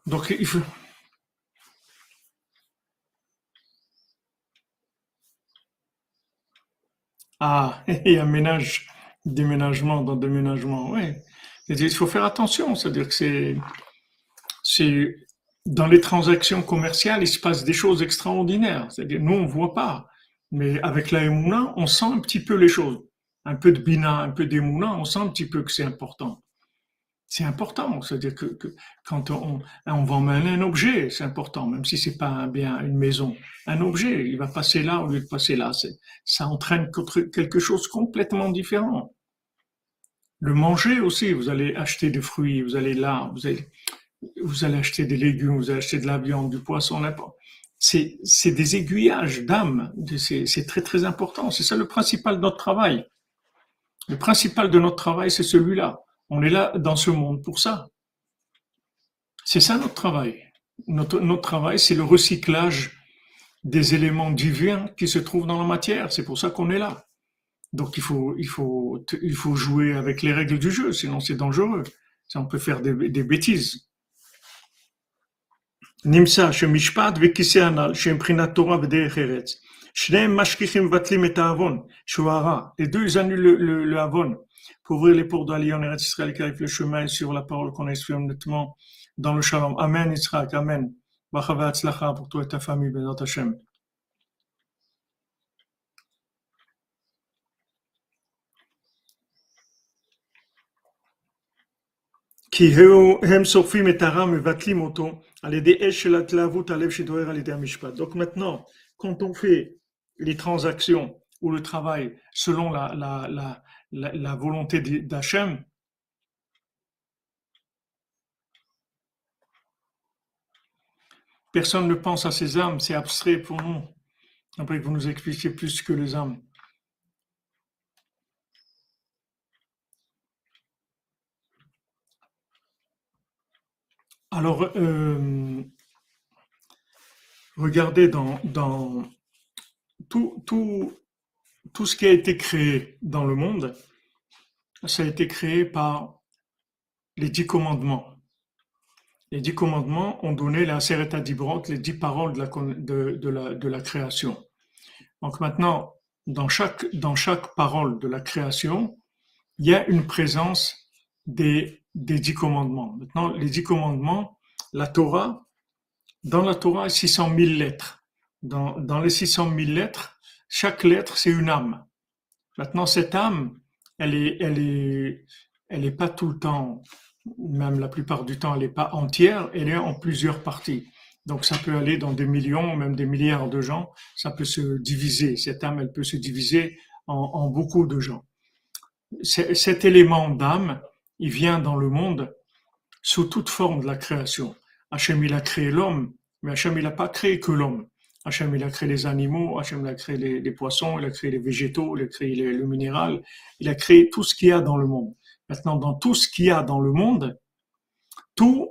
Donc, il faut... Ah, il y a ménage, déménagement dans déménagement, oui. Il faut faire attention, c'est-à-dire que c'est, dans les transactions commerciales, il se passe des choses extraordinaires. C'est-à-dire, nous, on voit pas. Mais avec la Emouna, on sent un petit peu les choses. Un peu de Bina, un peu d'Emouna, on sent un petit peu que c'est important. C'est important, c'est-à-dire que, quand on, on va emmener un objet, c'est important, même si c'est pas un bien, une maison. Un objet, il va passer là au lieu de passer là. Ça entraîne quelque chose complètement différent. Le manger aussi, vous allez acheter des fruits, vous allez là, vous allez, vous allez acheter des légumes, vous allez acheter de la viande, du poisson, n'importe. C'est, c'est des aiguillages d'âme. C'est très très important. C'est ça le principal de notre travail. Le principal de notre travail, c'est celui-là. On est là dans ce monde pour ça. C'est ça notre travail. Notre, travail, c'est le recyclage des éléments divins qui se trouvent dans la matière. C'est pour ça qu'on est là. Donc il faut, il faut, il faut jouer avec les règles du jeu, sinon c'est dangereux. On peut faire des, des bêtises. Nimsa. Shneim mashkichim vatlim et avon, shuara. Les deux, ils annulent le, le, le avon pour ouvrir les portes d'Ali en Eretz Israël qui arrive le chemin sur la parole qu'on a exprimée honnêtement dans le shalom. Amen, Israël, Amen. Bachava Atzlacha pour toi et ta famille, Bezat Hashem. כי הם שורפים את הרע, מבטלים אותו על ידי אש של התלהבות הלב שדוהר על ידי המשפט. Donc maintenant, quand on fait les transactions ou le travail selon la, volonté d'Hachem, personne ne pense à ces âmes, c'est abstrait pour nous. Après, vous nous expliquez plus que les âmes. Alors, euh, regardez dans tout, tout, tout ce qui a été créé dans le monde, ça a été créé par les dix commandements. Les dix commandements ont donné la Sereta d'Ibrot, les dix paroles de la, de, la, de la création. Donc maintenant, dans chaque, dans chaque parole de la création, il y a une présence des, des dix commandements. Maintenant, les dix commandements, la Torah, dans la Torah, il y a 600 000 lettres. Dans, les 600 000 lettres, chaque lettre, c'est une âme. Maintenant, cette âme, elle est, elle est, elle est pas tout le temps, même la plupart du temps, elle n'est pas entière, elle est en plusieurs parties. Donc, ça peut aller dans des millions, même des milliards de gens. Ça peut se diviser. Cette âme, elle peut se diviser en, en beaucoup de gens. Cet élément d'âme, il vient dans le monde sous toute forme de la création. Hachem, il a créé l'homme, mais Hachem, il n'a pas créé que l'homme. Hachem, il a créé les animaux, Hachem, il a créé les, poissons, il a créé les végétaux, il a créé le minéral, il a créé tout ce qu'il y a dans le monde. Maintenant, dans tout ce qu'il y a dans le monde, tout,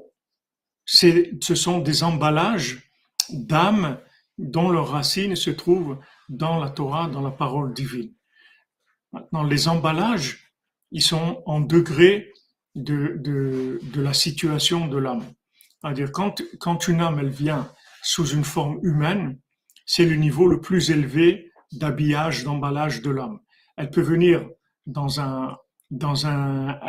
ce sont des emballages d'âmes dont leurs racines se trouvent dans la Torah, dans la parole divine. Maintenant, les emballages, ils sont en degré de, de, de la situation de l'âme. C'est-à-dire, quand, quand une âme, elle vient sous une forme humaine, c'est le niveau le plus élevé d'habillage, d'emballage de l'homme. Elle peut venir dans un, dans un,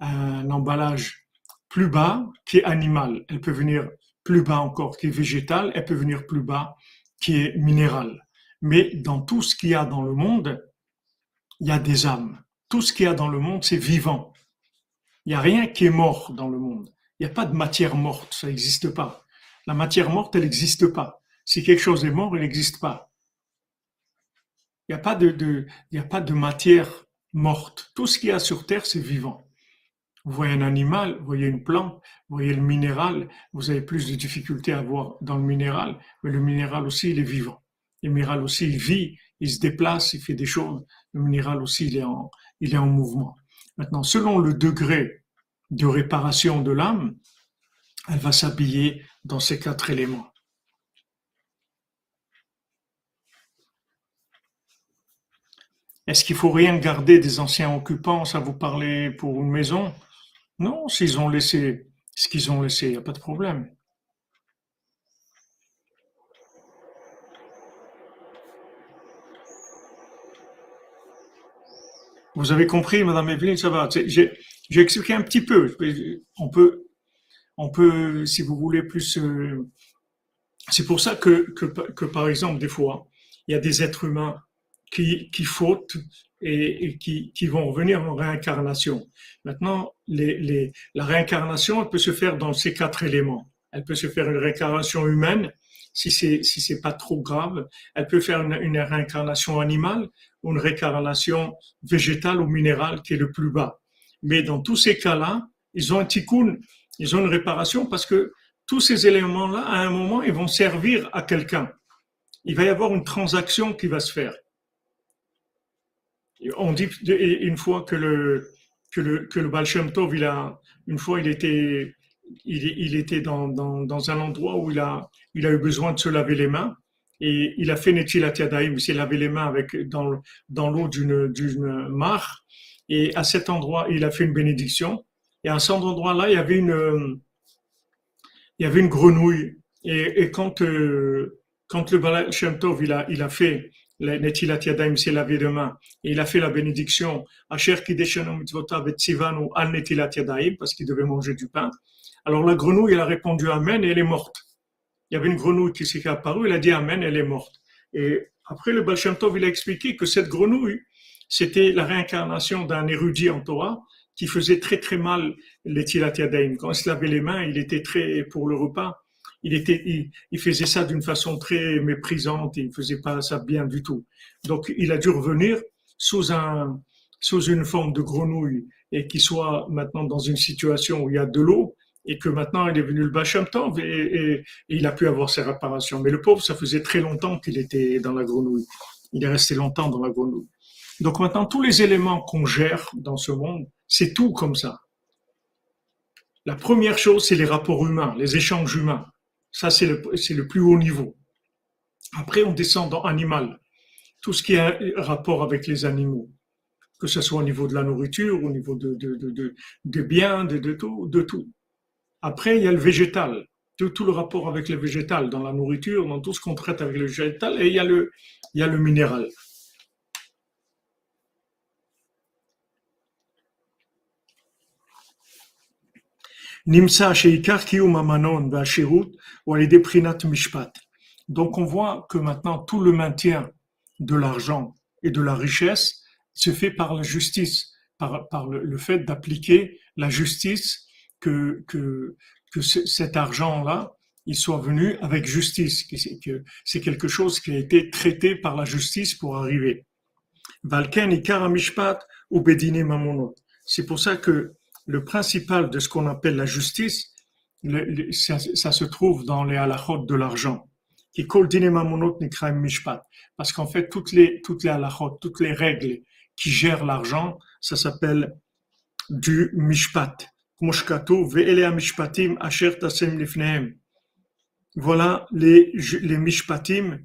un, emballage plus bas qui est animal. Elle peut venir plus bas encore qui est végétal. Elle peut venir plus bas qui est minéral. Mais dans tout ce qu'il y a dans le monde, il y a des âmes. Tout ce qu'il y a dans le monde, c'est vivant. Il n'y a rien qui est mort dans le monde. Il n'y a pas de matière morte, ça n'existe pas. La matière morte, elle n'existe pas. Si quelque chose est mort, il n'existe pas. Il n'y a, pas de, a pas de matière morte. Tout ce qu'il y a sur Terre, c'est vivant. Vous voyez un animal, vous voyez une plante, vous voyez le minéral, vous avez plus de difficultés à voir dans le minéral, mais le minéral aussi, il est vivant. Le minéral aussi, il vit, il se déplace, il fait des choses. Le minéral aussi, il est en, il est en mouvement. Maintenant, selon le degré de réparation de l'âme, elle va s'habiller dans ces quatre éléments. Est-ce qu'il faut rien garder des anciens occupants Ça vous parlait pour une maison? Non, s'ils ont laissé, ce qu'ils ont laissé, il n'y a pas de problème. Vous avez compris, Madame Evelyne, ça va. J'ai expliqué un petit peu. On peut, on peut, si vous voulez, plus. Euh, c'est pour ça que, que, par exemple, des fois, il y a des êtres humains qui, qui fautent et, qui, qui, vont revenir en réincarnation. Maintenant, la réincarnation, elle peut se faire dans ces quatre éléments. Elle peut se faire une réincarnation humaine, si c'est si c'est pas trop grave. Elle peut faire une, une, réincarnation animale ou une réincarnation végétale ou minérale qui est le plus bas. Mais dans tous ces cas-là, ils ont un tikkun, ils ont une réparation parce que tous ces éléments-là, à un moment, ils vont servir à quelqu'un. Il va y avoir une transaction qui va se faire. On dit une fois que le que le que le Baal Tov, il a une fois il était il, il était dans, dans, dans, un endroit où il a il a eu besoin de se laver les mains et il a fait Netilat Yadayim, il s'est lavé les mains avec dans dans l'eau d'une d'une mare et à cet endroit il a fait une bénédiction et à cet endroit-là il y avait une il y avait une grenouille et, quand euh, quand le Baal Shem Tov il a il a fait Netilat Yadayim s'est lavé de main et il a fait la bénédiction Asher Mitzvotav et Tzivanu Netilat Yadayim parce qu'il devait manger du pain. Alors la grenouille, elle a répondu Amen et elle est morte. Il y avait une grenouille qui s'est apparue, elle a dit Amen, elle est morte. Et après, le Baal Tov, il a expliqué que cette grenouille, c'était la réincarnation d'un érudit en Torah qui faisait très très mal les Tilat Yadayim. Quand il se lavait les mains, il était très, pour le repas, il était, il, faisait ça d'une façon très méprisante, il faisait pas ça bien du tout. Donc, il a dû revenir sous un, sous une forme de grenouille et qui soit maintenant dans une situation où il y a de l'eau et que maintenant il est venu le Bacham et, et, et, il a pu avoir ses réparations. Mais le pauvre, ça faisait très longtemps qu'il était dans la grenouille. Il est resté longtemps dans la grenouille. Donc maintenant, tous les éléments qu'on gère dans ce monde, c'est tout comme ça. La première chose, c'est les rapports humains, les échanges humains. Ça, c'est le, plus haut niveau. Après, on descend dans animal. Tout ce qui a rapport avec les animaux. Que ce soit au niveau de la nourriture, au niveau de, de, biens, de, tout, de tout. Après, il y a le végétal. Tout, le rapport avec le végétal, dans la nourriture, dans tout ce qu'on traite avec le végétal. Et il y a le minéral. Nimsa. Donc on voit que maintenant tout le maintien de l'argent et de la richesse se fait par la justice, par, le, fait d'appliquer la justice, que, que, que cet argent-là, il soit venu avec justice, que c'est quelque chose qui a été traité par la justice pour arriver. C'est pour ça que le principal de ce qu'on appelle la justice, ça, se trouve dans les halachot de l'argent. Qui. Parce qu'en fait, toutes les, toutes les halachot, toutes les règles qui gèrent l'argent, ça s'appelle du mishpat. Voilà les, les mishpatim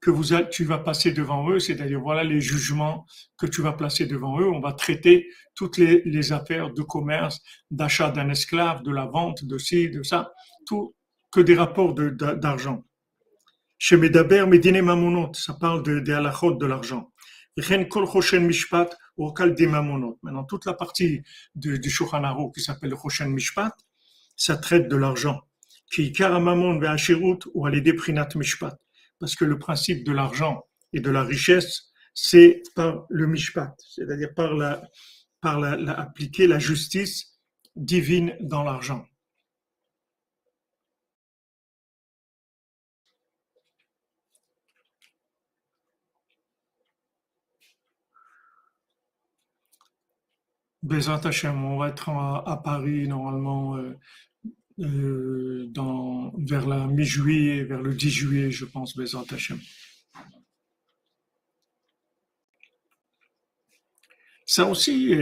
que vous, tu vas passer devant eux, c'est-à-dire voilà les jugements que tu vas placer devant eux. On va traiter toutes les, les affaires de commerce, d'achat d'un esclave, de la vente, de ci, de ça, tout que des rapports d'argent. Chez Medaber, Medine Mamonot, ça parle de, de halachot de l'argent. Mishpat, Maintenant, toute la partie du, du qui s'appelle Choshen Mishpat, ça traite de l'argent. Qui Karamamon ou Mishpat parce que le principe de l'argent et de la richesse, c'est par le mishpat, c'est-à-dire par la, la, appliquer la justice divine dans l'argent. Bézat on va être à, Paris normalement euh, euh, vers la mi-juillet, vers le 10 juillet, je pense, Bézant Hachem. Ça aussi,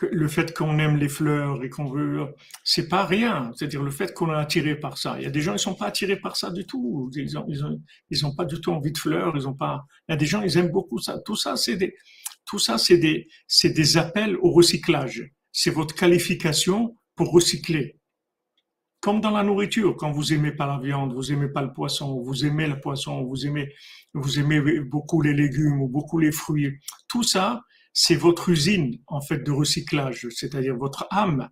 le fait qu'on aime les fleurs et qu'on veut, c'est pas rien. C'est-à-dire le fait qu'on est attiré par ça. Il y a des gens, ils sont pas attirés par ça du tout. Ils ont, pas du tout envie de fleurs. Ils pas. Il y a des gens, ils aiment beaucoup ça. Tout ça, c'est des, tout ça, c'est des, c'est des appels au recyclage. C'est votre qualification pour recycler. Comme dans la nourriture, quand vous aimez pas la viande, vous aimez pas le poisson, vous aimez le poisson, vous aimez, vous aimez beaucoup les légumes ou beaucoup les fruits, tout ça, c'est votre usine, en fait, de recyclage, c'est-à-dire votre âme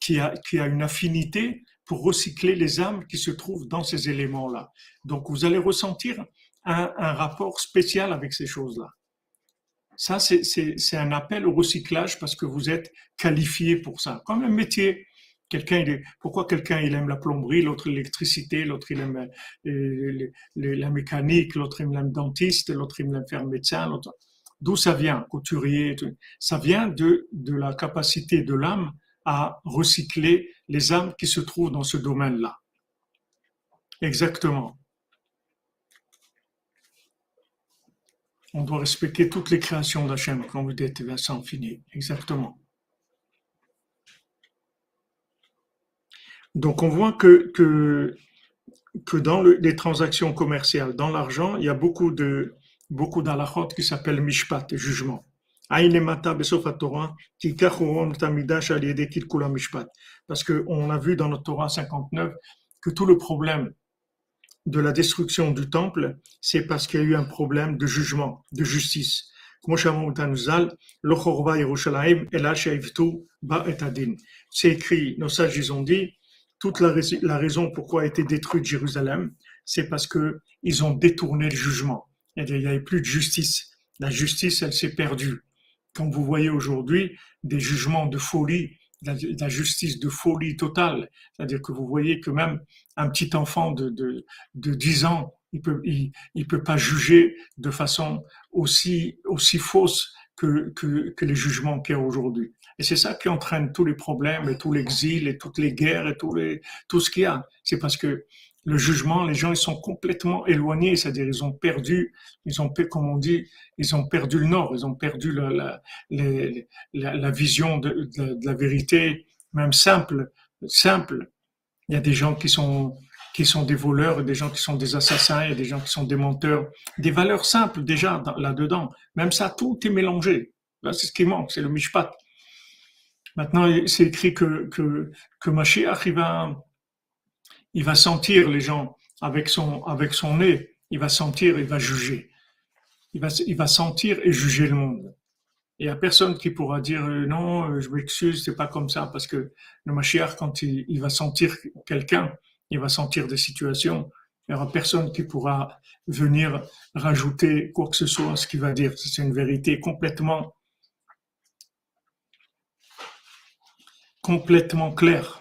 qui a, qui a une affinité pour recycler les âmes qui se trouvent dans ces éléments-là. Donc, vous allez ressentir un, un rapport spécial avec ces choses-là. Ça, c'est un appel au recyclage parce que vous êtes qualifié pour ça. Comme un métier. Quelqu'un, pourquoi quelqu'un il aime la plomberie, l'autre l'électricité, l'autre il aime euh, la mécanique, l'autre il aime le dentiste, l'autre il aime faire médecin. D'où ça vient, couturier Ça vient de, de la capacité de l'âme à recycler les âmes qui se trouvent dans ce domaine-là. Exactement. On doit respecter toutes les créations d'Hachem, comme vous dites, sans fini. Exactement. Donc on voit que, que, que dans les transactions commerciales, dans l'argent, il y a beaucoup de beaucoup d'alachot qui s'appellent mishpat, jugement. Parce qu'on a vu dans notre Torah 59 que tout le problème de la destruction du temple, c'est parce qu'il y a eu un problème de jugement, de justice. C'est écrit, nos sages ils ont dit, toute la, raison pourquoi a été détruite Jérusalem, c'est parce que ils ont détourné le jugement. Il n'y avait plus de justice. La justice, elle s'est perdue. Comme vous voyez aujourd'hui, des jugements de folie, la, justice de folie totale. C'est-à-dire que vous voyez que même un petit enfant de, de, de 10 ans, il peut, il, il, peut pas juger de façon aussi, aussi fausse que, que, que les jugements qu'il y a aujourd'hui. Et c'est ça qui entraîne tous les problèmes et tout l'exil et toutes les guerres et tout, ce qu'il y a. C'est parce que le jugement, les gens ils sont complètement éloignés, c'est-à-dire ils ont perdu, ils ont comme on dit, ils ont perdu le nord, ils ont perdu la, vision de, de, la vérité, même simple, simple. Il y a des gens qui sont qui sont des voleurs, des gens qui sont des assassins, il y a des gens qui sont des menteurs, des valeurs simples déjà là-dedans. Même ça, tout est mélangé. Là, c'est ce qui manque, c'est le mishpat. Maintenant, c'est écrit que que que Mashiach il va il va sentir les gens avec son, avec son nez, il va sentir, il va juger. Il va, il va sentir et juger le monde. Il n'y a personne qui pourra dire euh, non, euh, je m'excuse, c'est pas comme ça, parce que le Mashiach, quand il, il va sentir quelqu'un, il va sentir des situations, il n'y aura personne qui pourra venir rajouter quoi que ce soit à ce qu'il va dire. C'est une vérité complètement, complètement claire.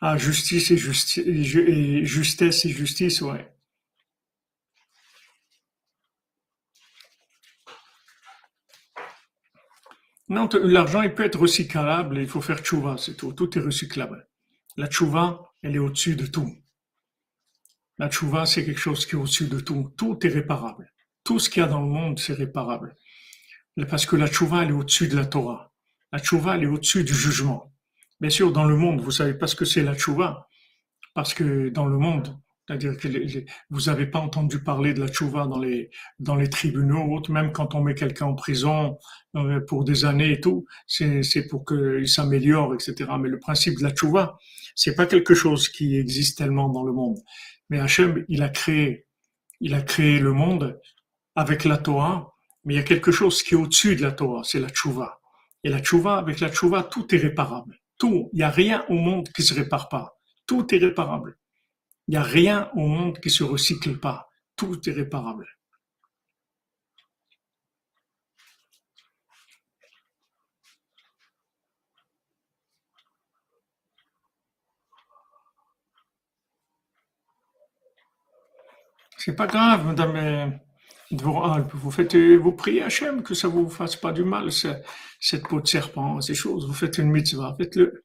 Ah, justice et, justesse et justice, ouais. Non, l'argent, il peut être recyclable, il faut faire tchouva, c'est tout. Tout est recyclable. La tchouva, elle est au-dessus de tout. La tchouva, c'est quelque chose qui est au-dessus de tout. Tout est réparable. Tout ce qu'il y a dans le monde, c'est réparable. Parce que la tchouva, elle est au-dessus de la Torah. La tchouva, elle est au-dessus du jugement. Bien sûr, dans le monde, vous savez pas ce que c'est la tchouva, parce que dans le monde, c'est-à-dire que vous n'avez pas entendu parler de la tchouva dans les tribunaux, même quand on met quelqu'un en prison euh, pour des années et tout, c'est pour qu'il s'améliore, etc. Mais le principe de la tchouva, c'est pas quelque chose qui existe tellement dans le monde. Mais Hachem, il a créé, il a créé le monde avec la Torah, mais il y a quelque chose qui est au-dessus de la Torah, c'est la tchouva. Et la tchouva, avec la tchouva, tout est réparable. Tout. Il n'y a rien au monde qui se répare pas. Tout est réparable. Il n'y a rien au monde qui se recycle pas. Tout est réparable. C'est pas grave, madame Vous faites, vous priez Hachem que ça vous fasse pas du mal, cette peau de serpent, ces choses. Vous faites une mitzvah, faites-le.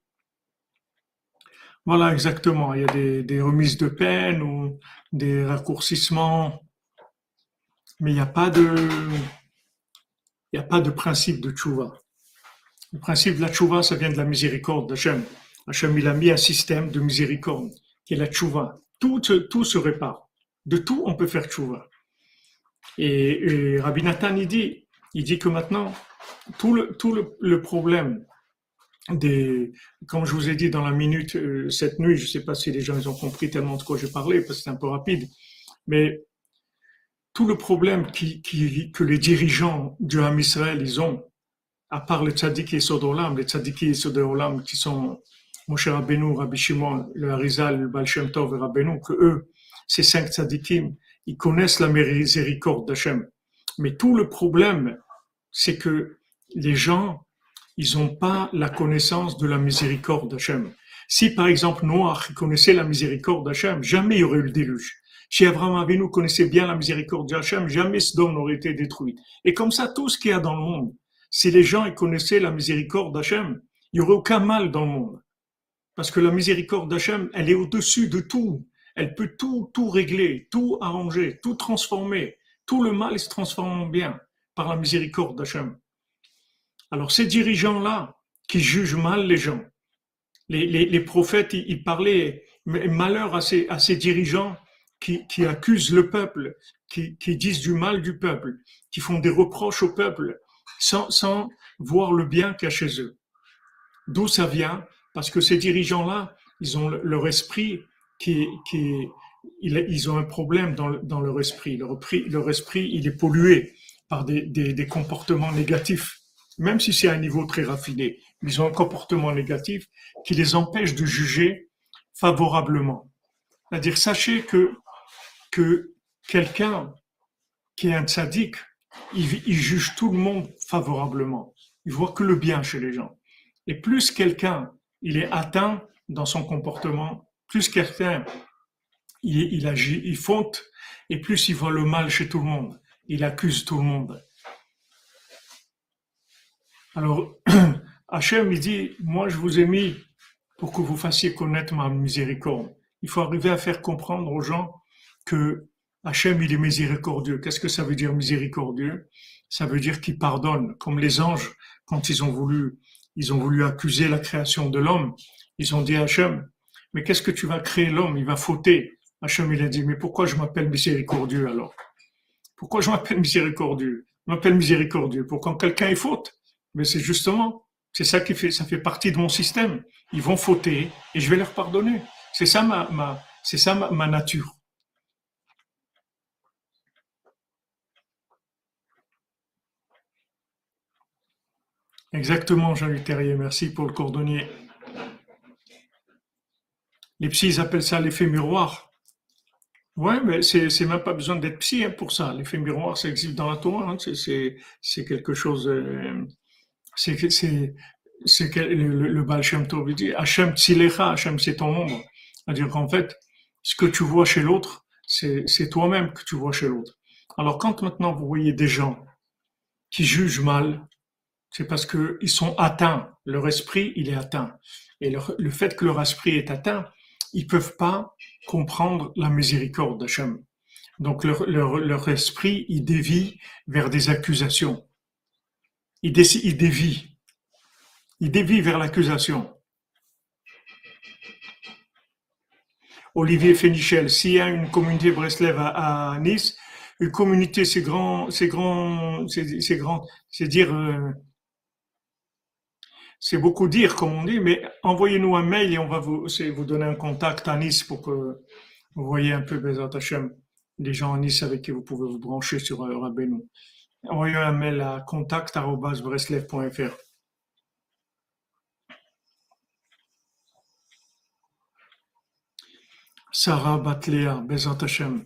Voilà, exactement. Il y a des, remises de peine ou des raccourcissements, mais il n'y a pas de, il a pas de principe de tchouva. Le principe de la tchouva, ça vient de la miséricorde d'Hachem. Hachem, il a mis un système de miséricorde, qui est la tchouva. Tout, tout se répare. De tout, on peut faire tchouva. Et, Rabbi Nathan, il dit, il dit que maintenant, tout le, tout le, problème des, comme je vous ai dit dans la minute euh, cette nuit, je ne sais pas si les gens ils ont compris tellement de quoi j'ai parlé parce que c'est un peu rapide, mais tout le problème qui, qui, que les dirigeants du Ham Israël ils ont, à part les tzaddik et Sodolam, les tzaddik et Sodolam qui sont Moshe Rabbeinu, Rabbi Shimon, le Harizal, le Baal Shem Tov et que eux, ces cinq tzaddikim, ils connaissent la miséricorde d'Hachem. Mais tout le problème, c'est que les gens, ils n'ont pas la connaissance de la miséricorde d'Hachem. Si par exemple Noach connaissait la miséricorde d'Hachem, jamais il y aurait eu le déluge. Si Abraham Avinu connaissait bien la miséricorde d'Hachem, jamais Sodome n'aurait été détruit. Et comme ça, tout ce qu'il y a dans le monde, si les gens connaissaient la miséricorde d'Hachem, il n'y aurait aucun mal dans le monde. Parce que la miséricorde d'Hachem, elle est au-dessus de tout. Elle peut tout, tout régler, tout arranger, tout transformer. Tout le mal se transforme en bien par la miséricorde d'Hachem. Alors ces dirigeants-là, qui jugent mal les gens, les, prophètes, ils, parlaient malheur à ces, dirigeants qui, accusent le peuple, qui, disent du mal du peuple, qui font des reproches au peuple, sans, sans voir le bien qu'il y a chez eux. D'où ça vient? Parce que ces dirigeants-là, ils ont leur esprit qui, qui ils ont un problème dans, leur esprit. Leur, leur esprit, il est pollué par des, des, comportements négatifs même si c'est à un niveau très raffiné, ils ont un comportement négatif qui les empêche de juger favorablement. C'est-à-dire, sachez que, que quelqu'un qui est un tzaddik, il, il, juge tout le monde favorablement. Il voit que le bien chez les gens. Et plus quelqu'un, il est atteint dans son comportement, plus quelqu'un, il, agit, il fonte, et plus il voit le mal chez tout le monde. Il accuse tout le monde. Alors, Hachem, il dit, moi je vous ai mis pour que vous fassiez connaître ma miséricorde. Il faut arriver à faire comprendre aux gens que Hachem, il est miséricordieux. Qu'est-ce que ça veut dire miséricordieux? Ça veut dire qu'il pardonne, comme les anges, quand ils ont voulu, ils ont voulu accuser la création de l'homme. Ils ont dit à Hachem, mais qu'est-ce que tu vas créer l'homme? Il va fauter. Hachem, il a dit, mais pourquoi je m'appelle miséricordieux alors? Pourquoi je m'appelle miséricordieux? Je m'appelle miséricordieux pour quand quelqu'un est faute. Mais c'est justement, c'est ça qui fait, ça fait partie de mon système. Ils vont fauter et je vais leur pardonner. C'est ça ma, ma c'est ça ma, nature. Exactement, Jean-Luc Terrier. Merci pour le cordonnier. Les psys, appellent ça l'effet miroir. Ouais, mais c'est, même pas besoin d'être psy hein, pour ça. L'effet miroir, ça existe dans la Torah. Hein. C'est, quelque chose. Euh, c'est que le, le Baal Shem Tov dit Hachem Tzilecha, Hachem c'est ton ombre. C'est-à-dire qu'en fait, ce que tu vois chez l'autre, c'est toi-même que tu vois chez l'autre. Alors quand maintenant vous voyez des gens qui jugent mal, c'est parce que ils sont atteints, leur esprit il est atteint. Et le fait que leur esprit est atteint, ils peuvent pas comprendre la miséricorde d'Hachem. Donc leur, leur, leur esprit il dévie vers des accusations il, il dévie. Il dévie vers l'accusation. Olivier Fénichel, s'il y a une communauté Breslev à, Nice, une communauté, c'est grand, c'est grand, c'est c'est dire, euh, c'est beaucoup dire, comme on dit, mais envoyez-nous un mail et on va vous, donner un contact à Nice pour que vous voyez un peu Bezat Hashem, des gens à Nice avec qui vous pouvez vous brancher sur euh, Rabbeinu. Envoyez un mail à contact.breslev.fr. Sarah Batléa, Bezat Hashem.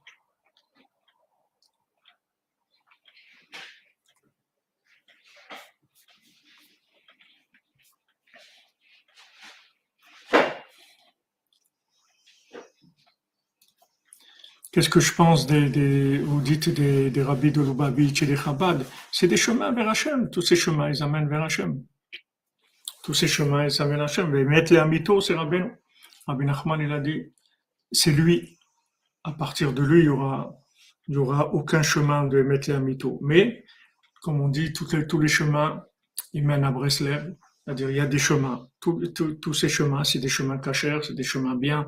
Qu'est-ce que je pense des, vous dites des, rabbis de Lubavitch et des Chabad? C'est des chemins vers Hachem. Tous ces chemins, ils amènent vers Hachem. Tous ces chemins, ils amènent vers Hachem. Mais mettre les amito, c'est Rabbeinu. Rabbi Nachman, il a dit, c'est lui. à partir de lui, il y aura, aura aucun chemin de mettre les mytho. Mais, comme on dit, tous les, tous chemins, ils mènent à Breslev. C'est-à-dire, il y a des chemins. Tous, ces chemins, c'est des chemins cachers, c'est des chemins bien.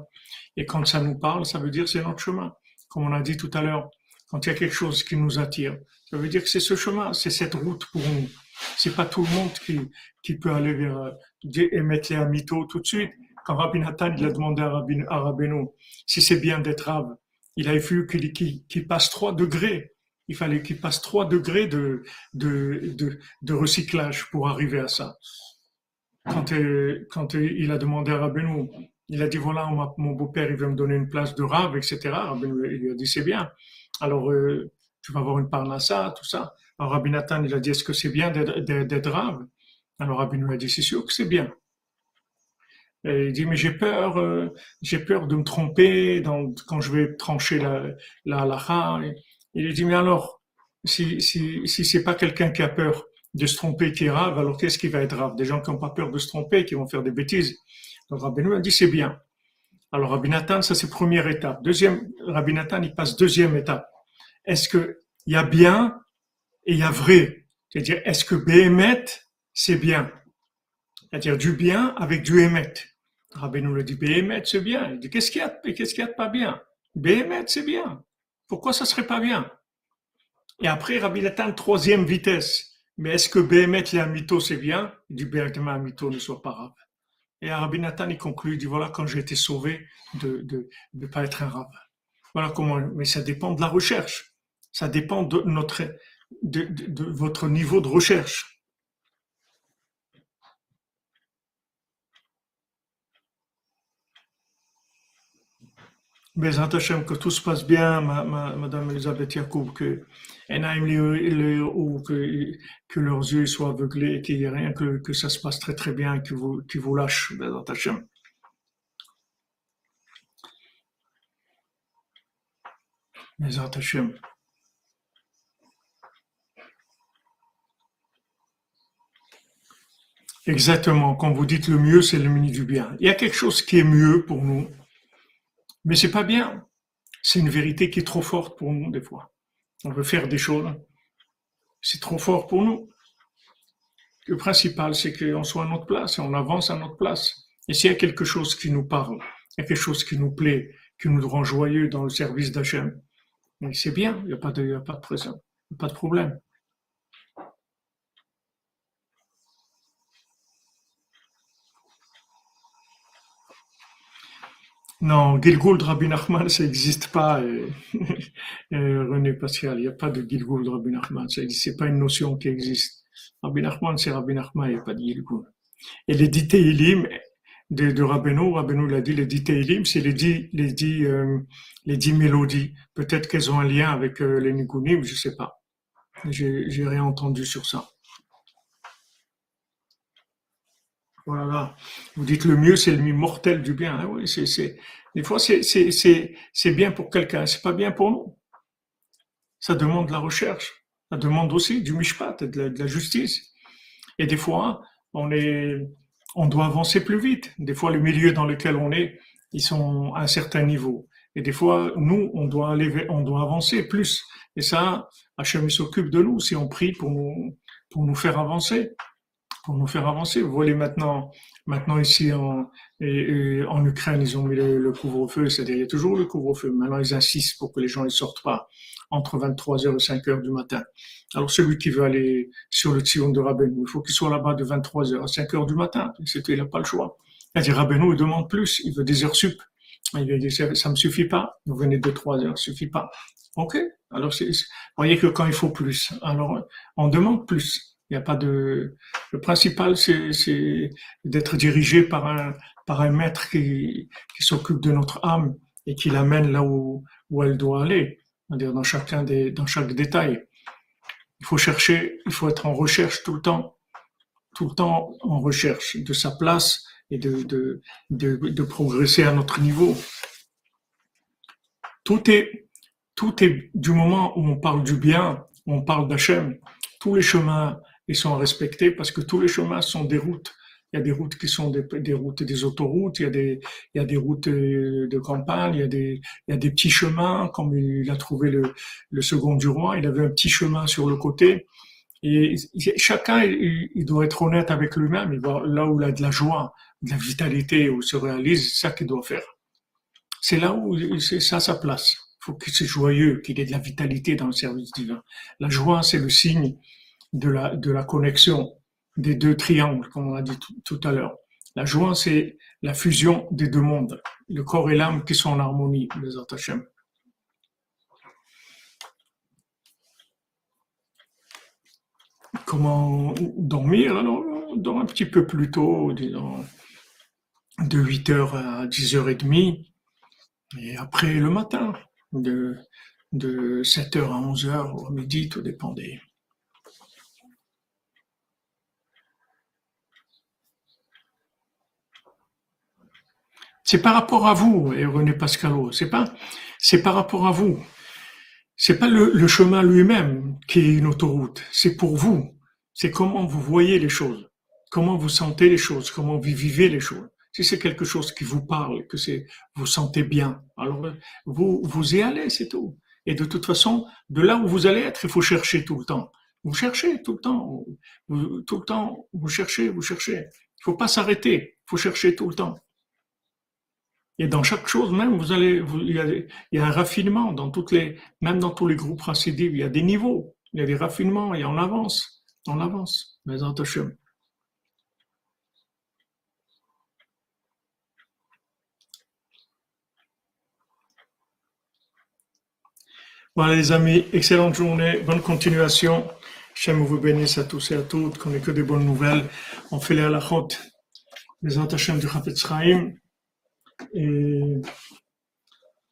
Et quand ça nous parle, ça veut dire c'est notre chemin. Comme on a dit tout à l'heure, quand il y a quelque chose qui nous attire, ça veut dire que c'est ce chemin, c'est cette route pour nous. C'est pas tout le monde qui, qui peut aller vers euh, émettre les mytho tout de suite. Quand Rabbi Nathan il a demandé à Rabbi, si c'est bien d'être rave, il a vu qu'il passe 3 degrés. Il fallait qu'il passe 3 degrés de, de, de, recyclage pour arriver à ça. Quand, euh, quand il a demandé à Rabbeinu, il a dit voilà, mon beau-père, il veut me donner une place de rave, etc. Rabbeinu, il lui a dit c'est bien. Alors, euh, tu vas avoir une parnassa, tout ça. Alors, Rabbi Nathan, il a dit est-ce que c'est bien d'être rave? Alors, Rabbeinu a dit c'est sûr que c'est bien. Et il dit mais j'ai peur, euh, j'ai peur de me tromper quand je vais trancher la la halakha. Il lui dit mais alors si si si c'est pas quelqu'un qui a peur de se tromper qui est grave, alors qu'est-ce qui va être grave Des gens qui n'ont pas peur de se tromper, qui vont faire des bêtises. Rabbi a dit c'est bien. Alors Rabbi Nathan, ça c'est première étape. Deuxième, Rabbi Nathan, il passe deuxième étape. Est-ce que il y a bien et il y a vrai? C'est-à-dire est-ce que Béhémet c'est bien? C'est-à-dire du bien avec du émet. Rabbi nous le dit, Béhémet, c'est bien. Il dit, qu'est-ce qu'il y a, qu'est-ce qu'il y de pas bien? Béhémet, c'est bien. Pourquoi ça serait pas bien? Et après, Rabbi atteint troisième vitesse. Mais est-ce que Béhémet, les mytho, c'est bien? Il dit, Béhémet, un mytho ne soit pas rave. Et Rabbi Nathan, il conclut, il dit, voilà, quand j'ai été sauvé de, de, de pas être un rave. Voilà comment, mais ça dépend de la recherche. Ça dépend de notre, de, votre niveau de recherche. Bezrat Hashem, que tout se passe bien, ma, ma, Madame Elisabeth Yacoub, que ou que, que leurs yeux soient aveuglés, qu'il n'y ait rien, que, ça se passe très très bien, que vous, que vous lâche, Bezrat Hashem. Bezrat Hashem. Exactement, quand vous dites le mieux, c'est le mini du bien. Il y a quelque chose qui est mieux pour nous, mais c'est pas bien. C'est une vérité qui est trop forte pour nous, des fois. On veut faire des choses. C'est trop fort pour nous. Le principal, c'est qu'on soit à notre place et on avance à notre place. Et s'il y a quelque chose qui nous parle, quelque chose qui nous plaît, qui nous rend joyeux dans le service d'Hachem, c'est bien, il n'y a pas de, pas de problème. Non, Gilgould Rabbi Nachman, ça n'existe pas, René Pascal. Il n'y a pas de Gilgould Rabbi Nachman. Ce n'est pas une notion qui existe. Rabbi Nachman, c'est Rabbi Nachman, il n'y a pas de Gilgould. Et les dix de, de Rabbeinu, Rabbeinu l'a dit, les dix c'est les dix, les dix, euh, les dix mélodies. Peut-être qu'elles ont un lien avec euh, les Nigunim, je ne sais pas. J'ai rien entendu sur ça. Voilà. Vous dites le mieux, c'est le mieux mortel du bien. Ah oui, c'est, des fois, c'est, c'est, bien pour quelqu'un, c'est pas bien pour nous. Ça demande de la recherche. Ça demande aussi du mishpat, de la, de la justice. Et des fois, on est, on doit avancer plus vite. Des fois, le milieu dans lequel on est, ils sont à un certain niveau. Et des fois, nous, on doit aller, on doit avancer plus. Et ça, Hachem s'occupe de nous si on prie pour pour nous faire avancer pour nous faire avancer. Vous voyez maintenant, maintenant ici en, en Ukraine, ils ont mis le, couvre-feu, c'est-à-dire il y a toujours le couvre-feu. Maintenant, ils insistent pour que les gens ne sortent pas entre 23h et 5h du matin. Alors celui qui veut aller sur le Tzion de Rabbeinu, il faut qu'il soit là-bas de 23h à 5h du matin. Il n'a pas le choix. C'est-à-dire Rabbeinu, il demande plus, il veut des heures sup. Il dit, ça, me suffit pas, vous venez de 3 heures, suffit pas. Ok, alors vous voyez que quand il faut plus, alors on demande plus. N'y a pas de. Le principal, c'est d'être dirigé par un, par un maître qui, qui s'occupe de notre âme et qui l'amène là où, où elle doit aller, c'est-à-dire dans chacun des, dans chaque détail. Il faut chercher, il faut être en recherche tout le temps, tout le temps en recherche de sa place et de, de, de, de progresser à notre niveau. Tout est, tout est du moment où on parle du bien, où on parle d'Hachem, tous les chemins ils sont respectés parce que tous les chemins sont des routes Il y a des routes qui sont des, des routes des autoroutes, il y a des, il y a des routes euh, de campagne, il y a des, il y a des petits chemins, comme il a trouvé le, le second du roi, il avait un petit chemin sur le côté. Et chacun, il, doit être honnête avec lui-même. Là où il a de la joie, de la vitalité, où il se réalise, c'est ça qu'il doit faire. C'est là où c'est ça sa place. Il faut qu'il soit joyeux, qu'il ait de la vitalité dans le service divin. La joie, c'est le signe de la, de la connexion des deux triangles, comme on a dit tout, à l'heure. La joie, c'est la fusion des deux mondes, le corps et l'âme qui sont en harmonie, les Hashem. Comment dormir Alors, on dort un petit peu plus tôt, disons, de 8h à 10h30, et après le matin, de, de 7h à 11h ou à midi, tout dépend des, C'est par rapport à vous, René Pascalo. C'est pas, c'est par rapport à vous. C'est pas le, chemin lui-même qui est une autoroute. C'est pour vous. C'est comment vous voyez les choses, comment vous sentez les choses, comment vous vivez les choses. Si c'est quelque chose qui vous parle, que c'est vous sentez bien, alors vous vous y allez, c'est tout. Et de toute façon, de là où vous allez être, il faut chercher tout le temps. Vous cherchez tout le temps, tout le temps, vous cherchez, vous cherchez. Il faut pas s'arrêter, il faut chercher tout le temps. Et dans chaque chose même, vous allez, il, y a, un raffinement dans toutes les, même dans tous les groupes racidives, il y a des niveaux, il y a des raffinements et on avance, on avance. Mais attention. Voilà les amis, excellente journée, bonne continuation. J'aime vous bénisse à tous et à toutes, qu'on ait que des bonnes nouvelles. On fait les halachot, les Hashem du Chafetz Chaim et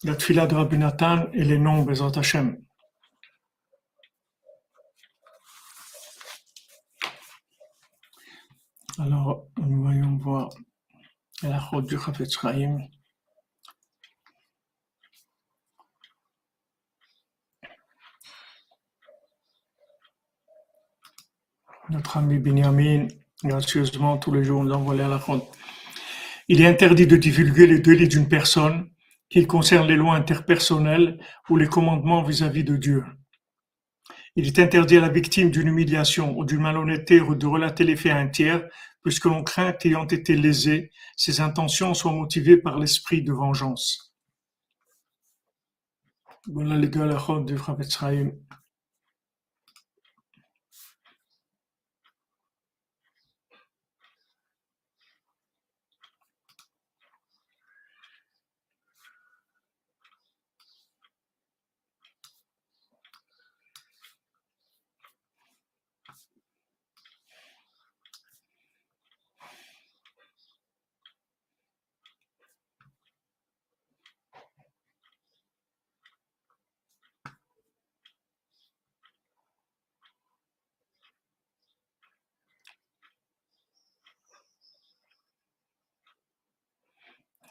la tfila de Rabbi Nathan et les noms Bezat Hashem. Alors, nous voyons voir la route du Chafetz Chaim. Notre ami Binyamin, gracieusement, tous les jours, nous envoie la route. Il est interdit de divulguer les délits d'une personne, qu'il concerne les lois interpersonnelles ou les commandements vis-à-vis de Dieu. Il est interdit à la victime d'une humiliation ou d'une malhonnêteté de relater les faits à un tiers, puisque l'on craint qu'ayant été lésé, ses intentions soient motivées par l'esprit de vengeance.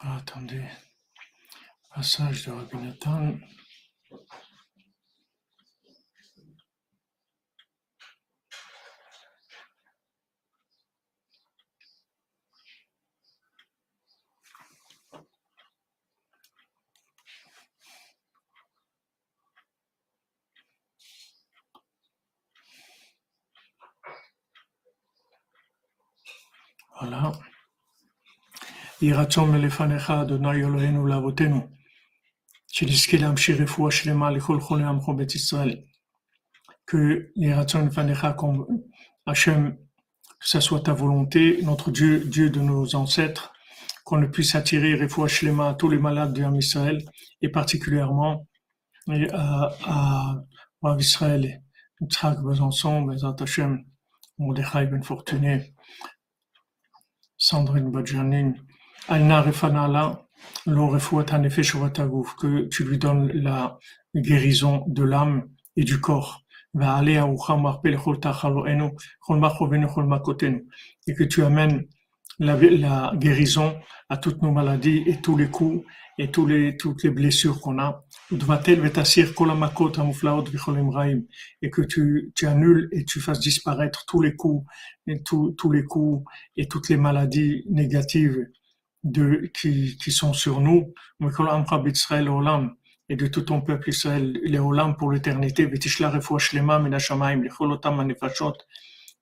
Attendez. Passage de Rabbi. Voilà. Que Hachem, que ça soit ta volonté, notre Dieu, Dieu de nos ancêtres, qu'on ne puisse attirer tous les malades de et particulièrement à, à, Israël, Ben Sandrine Badjanin, que tu lui donnes la guérison de l'âme et du corps. Et que tu amènes la, guérison à toutes nos maladies et tous les coups et tous les, toutes les blessures qu'on a. Et que tu, tu annules et tu fasses disparaître tous les coups et tous, tous les coups et toutes les maladies négatives de, qui, qui sont sur nous, et de tout ton peuple Israël, les Olam pour l'éternité,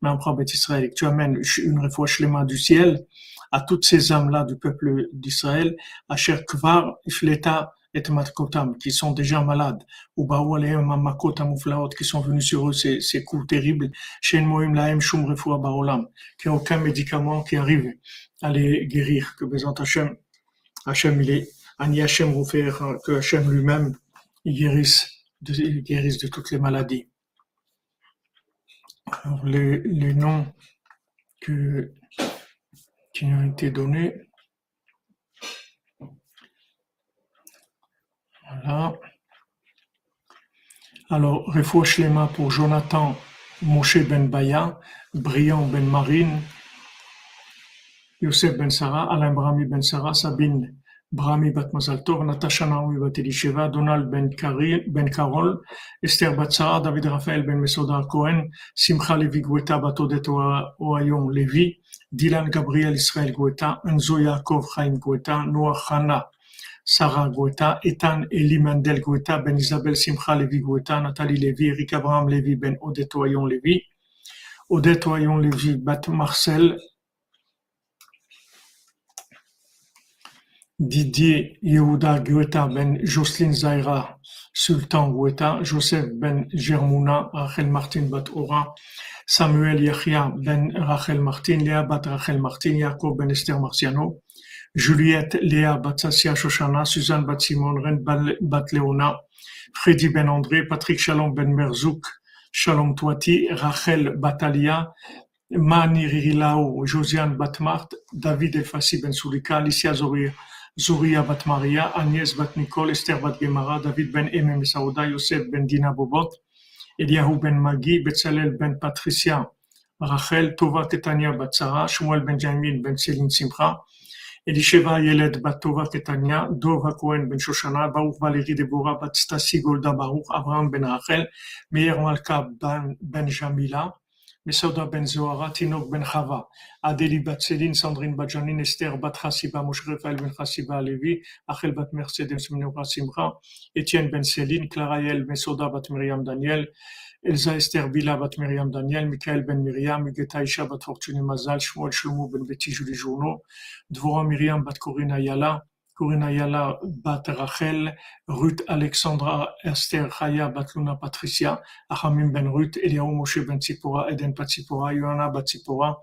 en Israël, tu amènes une réfoua du ciel à toutes ces âmes-là du peuple d'Israël, à Cher Kvar, Ifleta et Matkotam, qui sont déjà malades, ou Baoualeim, Makotam, Uflaot, qui sont venus sur eux ces, ces coups terribles, Shen Moim Laem Shum Refoua Baolam, qu'il n'y a aucun médicament qui arrive les guérir, que Bézant Hachem, Hachem, il est, Ani Hachem que Hachem lui-même, il guérisse, de, il guérisse de toutes les maladies. Alors, les, noms qui ont été donnés. Voilà. Alors, Refouach Lema pour Jonathan Moshe Ben Baya, Brian Ben Marine, Youssef Ben Sarah, Alain Brami Ben Sarah, Sabine Brahmi bat Mazal Tov, Natasha Naomi bat Elisheva, Donald ben, ben Karol, Esther bat Sarah, David Raphael ben Mesoda Cohen, Simcha Levi Gweta bat Odet Oayon Levi, Dylan Gabriel Israel Gweta, Enzo Chaim Gweta, Noah Hana, Sarah Gweta, Ethan Eli Mendel Gweta, Ben Isabel Simcha Levi Gweta, Nathalie Levi, Eric Abraham Levi ben Odet Oayon Levi, Odet Oayon Levi bat Marcel, Didier Yehuda Guetta ben Jocelyn Zaira Sultan Guetta, Joseph ben Germouna, Rachel Martin bat Ora, Samuel Yachia ben Rachel Martin, Léa bat Rachel Martin, Jacob ben Esther Marciano, Juliette Léa bat Sassia Shoshana, Suzanne bat Simon, Ren bat Leona, Freddy ben André, Patrick Shalom ben Merzouk, Shalom Toiti, Rachel Batalia, Mani Ririlao, Josiane Batmart, David Elfassi ben Sulika, Alicia Zorir, Zouria bat Maria, Agnès bat Nicole, Esther bat Gemara, David ben Emem Saouda, Yosef ben Dina Bobot, Eliyahu ben Magi, Betzalel ben Patricia, Rachel, Tova Tetania bat Sarah, Shmuel ben Jamin ben Céline Simcha, Elisheva Yeled bat Tova Tetania, Dova Cohen ben Shoshana, Baruch Valérie Deborah bat Stasi Golda Baruch, Abraham ben Rachel, Meir Malka ben Jamila, Mesauda ben Zohara, Tinok ben Chava, Adélie bat Céline, Sandrine bat Janine, Esther bat Chassiba, Moshe Raphaël ben Chassiba Levi, Achel bat Mercedes Menora Simra, Etienne ben Céline, Claraël Mesoda bat Myriam Daniel, Elsa Esther Bila bat Myriam Daniel, Michael ben Myriam, Mugeta Isha bat Fortune Mazal, Shmuel Shlomo ben Betty Julie Myriam bat Corinne Yala, Corinna Yala bat Rachel, Ruth Alexandra Esther Chaya bat Luna Patricia, Achamim ben Ruth, Eliaou Moshe ben Tzipora, Eden bat Tzipora, Yohana bat Tzipora,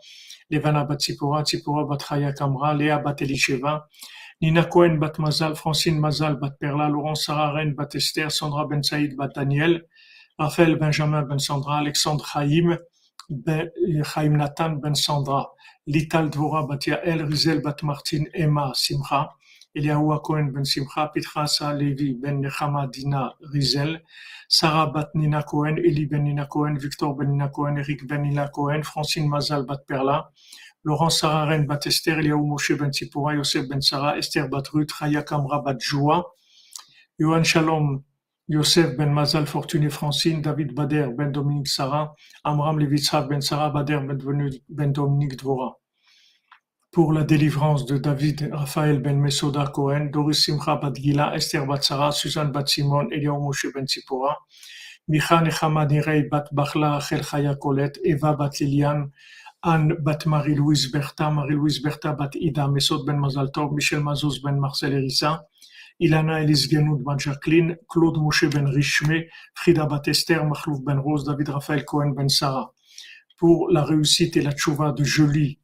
Levana bat Tzipora, Tzipora bat Chaya Kamra, Léa bat Elisheva, Nina Cohen bat Mazal, Francine Mazal bat Perla, Laurent Sarah Ren bat Esther, Sandra ben Saïd bat Daniel, Raphaël Benjamin ben Sandra, Alexandre Chaim, ben, Chaim Nathan ben Sandra, Lital Dvora bat Yael, Rizel bat Martin, Emma Simcha, Eliyahu Cohen ben Simcha, Sa Levi ben Nechama Dina Rizel, Sarah bat Nina Cohen, Eli ben Nina Cohen, Victor ben Nina Cohen, Eric ben Nina Cohen, Francine Mazal bat Perla, Laurent Sarah Ren bat Esther, Eliyahu Moshe ben Tzipora, Yosef ben Sarah, Esther bat Ruth, Raya Kamra bat Joa, Yohan Shalom, Yosef ben Mazal Fortuné Francine, David Bader ben Dominique Sarah, Amram Levitzrav ben Sarah Bader ben Dominique Dvora pour la délivrance de David Raphaël ben Mesoda Cohen, Doris Simcha bat Gila, Esther bat Sarah, Suzanne bat Simon, Moshe ben Tzipora, Micha Nechama Nirei bat Bachla Rachel Chaya Colette, Eva bat Liliane, Anne bat Marie-Louise Bertha, Marie-Louise Bertha bat Ida Mesod ben Mazal Tov, Michel Mazouz ben Marcel Erissa, Ilana Elis Genoud ben Jacqueline, Claude Moshe ben Richme, Frida bat Esther, Machlouf ben Rose, David Raphaël Cohen ben Sarah. Pour la réussite et la tchouva de Jolie,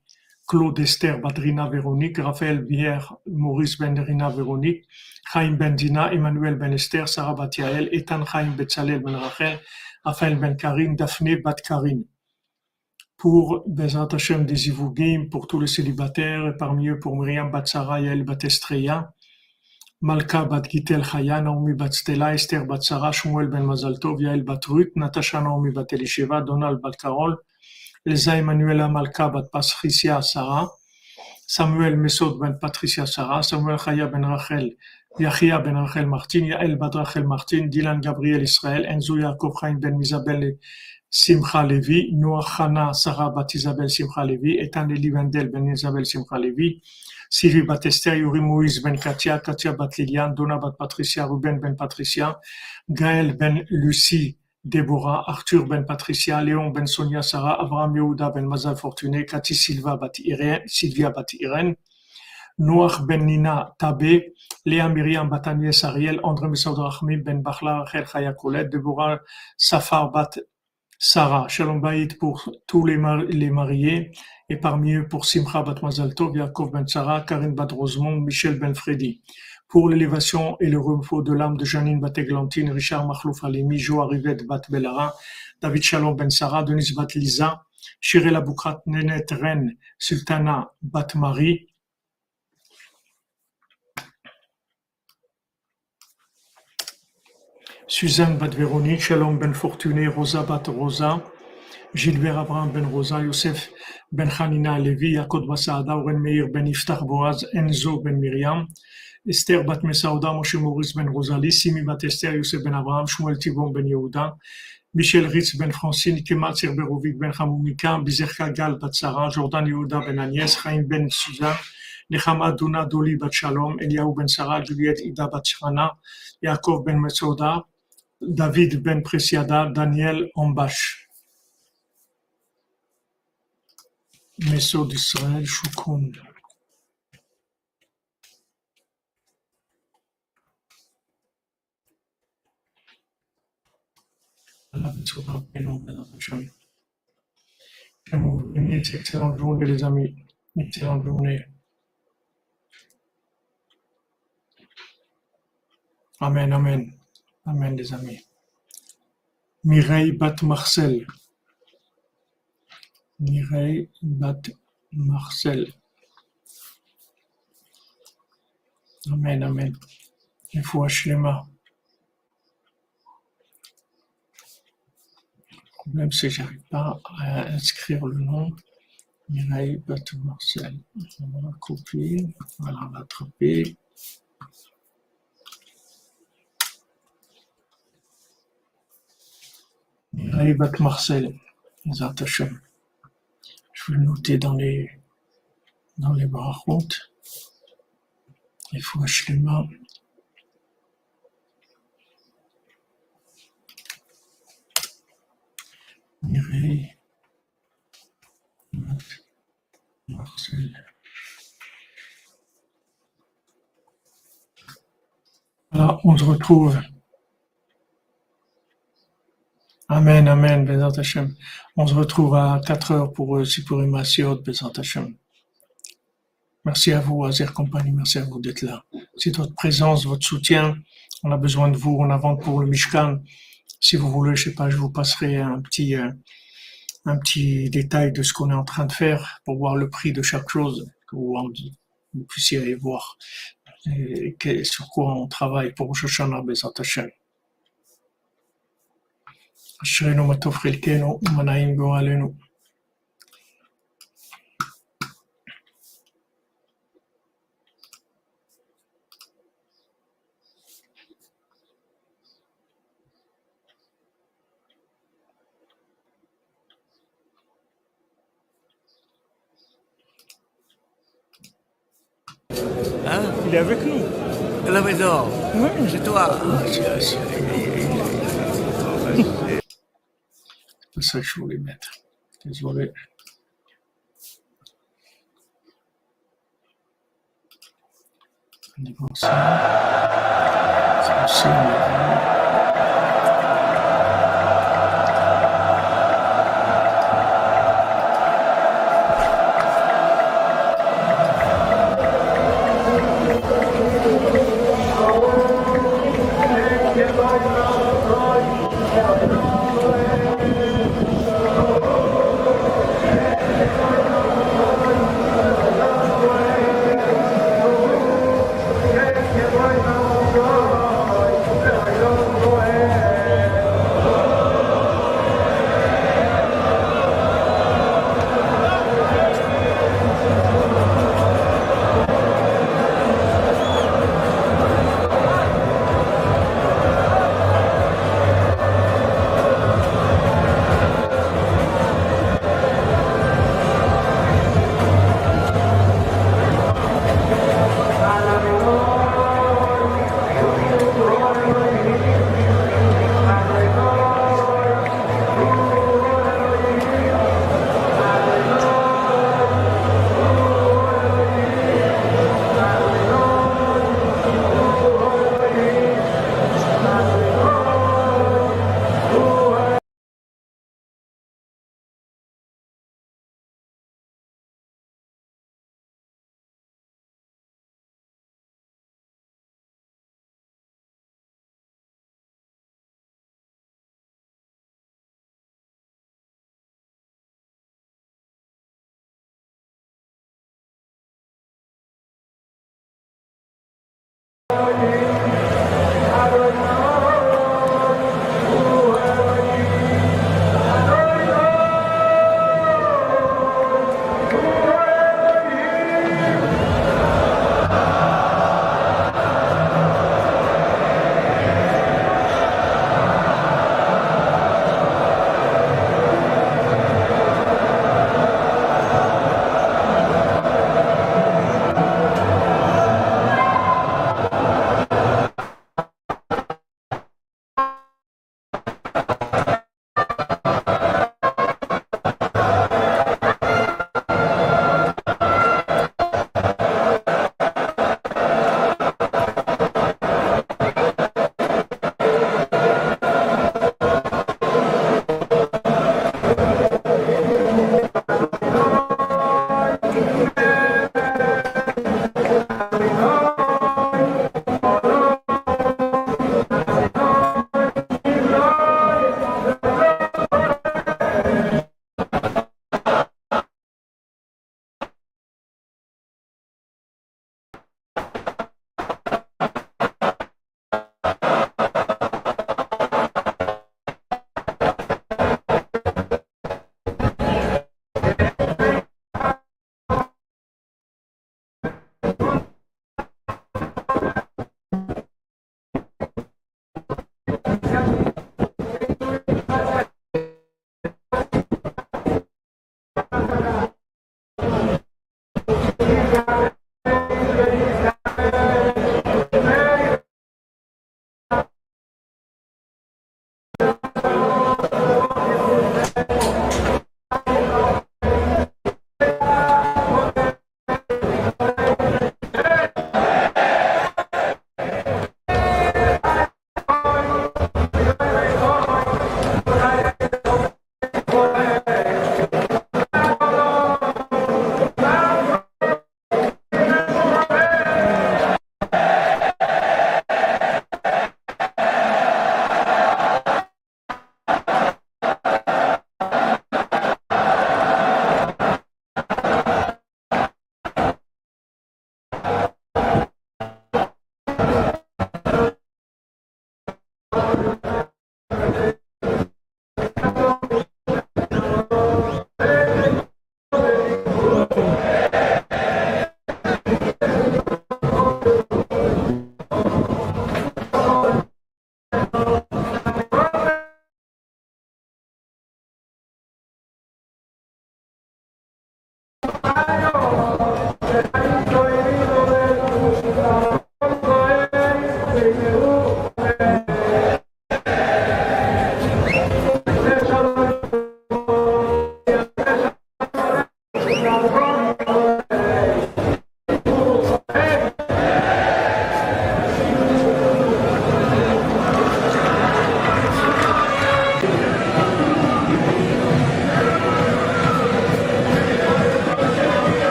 Claude Esther Badrina Véronique, Raphaël Bière, Maurice Benderina Véronique, Chaim Bendina, Emmanuel Ben Esther, Sarah Batiael, Ethan Chaim Betzalel Ben Rachel, Raphaël Ben Karin, Daphné Bat Karin. Pour Bezat Hashem des pour tous les célibataires, et parmi eux pour Myriam Bat Sarah, Yael Bat Estreya, Malka Bat Gitel Chaya, Naomi Esther Bat Sarah, Shmuel Ben Mazaltov, Yael Bat Ruth, Natasha Naomi Bat Elisheva, Donald Bat Karol, Elsa Emanuela Malka bat Patricia Sarah, Samuel Mesod ben Patricia Sarah, Samuel Chaya ben Rachel Yachia ben Rachel Martin, Yael Bad Rachel Martin, Dylan Gabriel Israël, Enzo Yaakov ben Isabelle Simcha Levi, Noah Hana Sarah Bat Isabelle Simcha Levi, Etan Eli ben Isabelle Simcha Levi, Sylvie Bat Esther, Yuri Moïse ben Katia, Katia Bat Lilian, Donna Bat Patricia, Ruben ben Patricia, Gaël ben Lucie, Déborah, Arthur ben Patricia, Léon ben Sonia Sarah, Abraham Yehuda ben Mazal Fortuné, Cathy Silva Bat Sylvia Bat Irène, Noach ben Nina Tabé, Léa Myriam bat Agnès Ariel, André Messaud Rahmi ben Bachla Rachel Chaya Deborah Safar bat Sarah, Shalom Bayit pour tous les mariés, et parmi eux pour Simcha bat Mazal Tov, Yaakov ben Sarah, Karine bat Rosemont, Michel ben Freddy. Pour l'élévation et le repos de l'âme de Janine bat Églantine, Richard Mahlouf Alimi, Jo Arrivet bat Bellara, David Shalom ben Sarah, Denise bat Lisa, Shirel Aboukrat Nenet Ren, Sultana bat Marie, Suzanne Bat Véronique, Shalom Ben Fortuné, Rosa Bat Rosa, Gilbert Abraham Ben Rosa, Youssef Ben Hanina Levi, Yaakov Basada, Oren Meir Ben Iftach Boaz, Enzo Ben Miriam, Esther Bat Mesauda, Moshe Maurice Ben Rosalie, Simi Bat Ben Abraham, Shmuel Tibon Ben Yehuda, Michel Ritz Ben Francine, Kemal Sirberovic Ben Hamoumika, Bizerka Gal Bat Sarah, Jordan Yehuda Ben Agnès, Chaim Ben Suzanne, Nechama Duna Doli Bat Shalom, Eliaou Ben Sarah, Juliette Ida Bat Shana, Yaakov Ben Mesauda, David Ben Presiada, Daniel Ambash. Meso d'Israël, Que vous une excellente journée, les amis. Excellente journée. Amen, amen. Amen, les amis. Mireille Bat Marcel. Mireille Bat Marcel. Amen, amen. Il faut Shlema. C'est que j'arrive pas à inscrire le nom. Mireille Bat Marcel. On va copier. On va attraper. Mireille Bat Marcel. Zat Hashem. Je vais le noter dans les, dans les brachot. Il faut Shlema. Mireille Marcel. Voilà, on se retrouve. Amen, amen, Bezat Hashem. On se retrouve à 4 heures pour euh, Sipurim Asiot, Bezat Hashem. Merci à vous, Azer Compagnie, merci à vous d'être là. C'est votre présence, votre soutien. On a besoin de vous. On avance pour le Mishkan. Si vous voulez, je sais pas, je vous passerai un petit, euh, un petit détail de ce qu'on est en train de faire pour voir le prix de chaque chose, que vous, vous puissiez aller voir et que- sur quoi on travaille pour Shoshana Bezat Hashem. אשרינו מה טוב חלקנו ומה נעים גורלנו. Il est avec nous. À la maison. Oui. Toi. C'est pas ça que je voulais mettre. Désolé. Niveau ça. C'est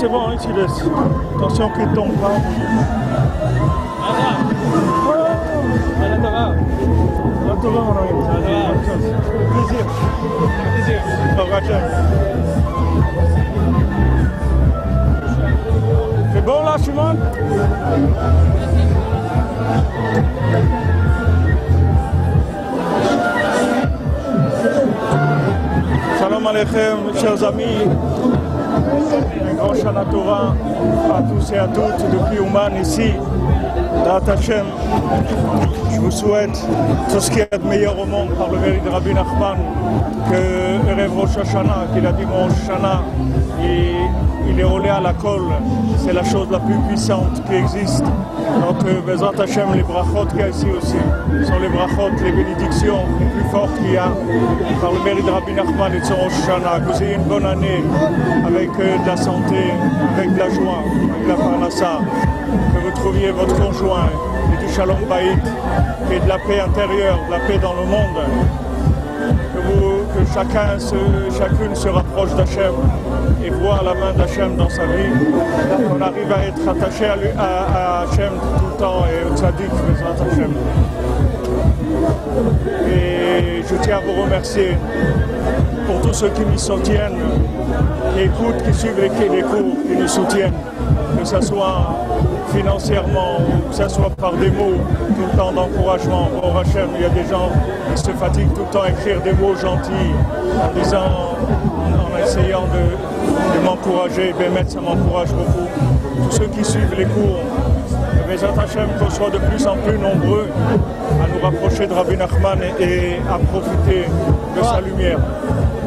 c'est bon, hein, tu laisses. Attention qu'il tombe pas. C'est bon là, Shimon Shalom Aleichem, chers amis. Un grand Shana Torah à tous et à toutes depuis Ouman ici, dans Hachem. Je vous souhaite tout ce qu'il y a de meilleur au monde par le mérite de Rabbi Nachman, que Erev Hashanah, qu'il a dit mon Hashanah, il est roulé à la colle, c'est la chose la plus puissante qui existe. Donc, Bezrat Hashem, les brachot qu'il y ici aussi, sont les brachot, les bénédictions les plus fortes qu'il y a par le mérite de Rabbi Nachman et de son Rosh. Que vous ayez une bonne année avec euh, de la santé, avec de la joie, avec de la parnassa, que vous trouviez votre conjoint et du shalom baït, et de la paix intérieure, de la paix dans le monde. Que, vous- que chacun, se- chacune se rapproche d'Hachem et voit la main d'Hachem dans sa vie, qu'on arrive à être attaché à, lui- à- Hachem tout le temps et au tzaddik, Bezrat Hachem. Et je tiens à vous remercier pour tous ceux qui m'y soutiennent, qui écoutent, qui suivent les, les cours, qui nous soutiennent, que ce soit financièrement ou que ce soit par des mots, tout le temps d'encouragement. Hachem, il y a des gens qui se fatiguent tout le temps à écrire des mots gentils, en essayant de, de m'encourager. Bémet, ça m'encourage beaucoup. Tous ceux qui suivent les cours, mais Hachem qu'on soit de plus en plus nombreux à nous rapprocher de Rabbi Nachman et à profiter de sa lumière.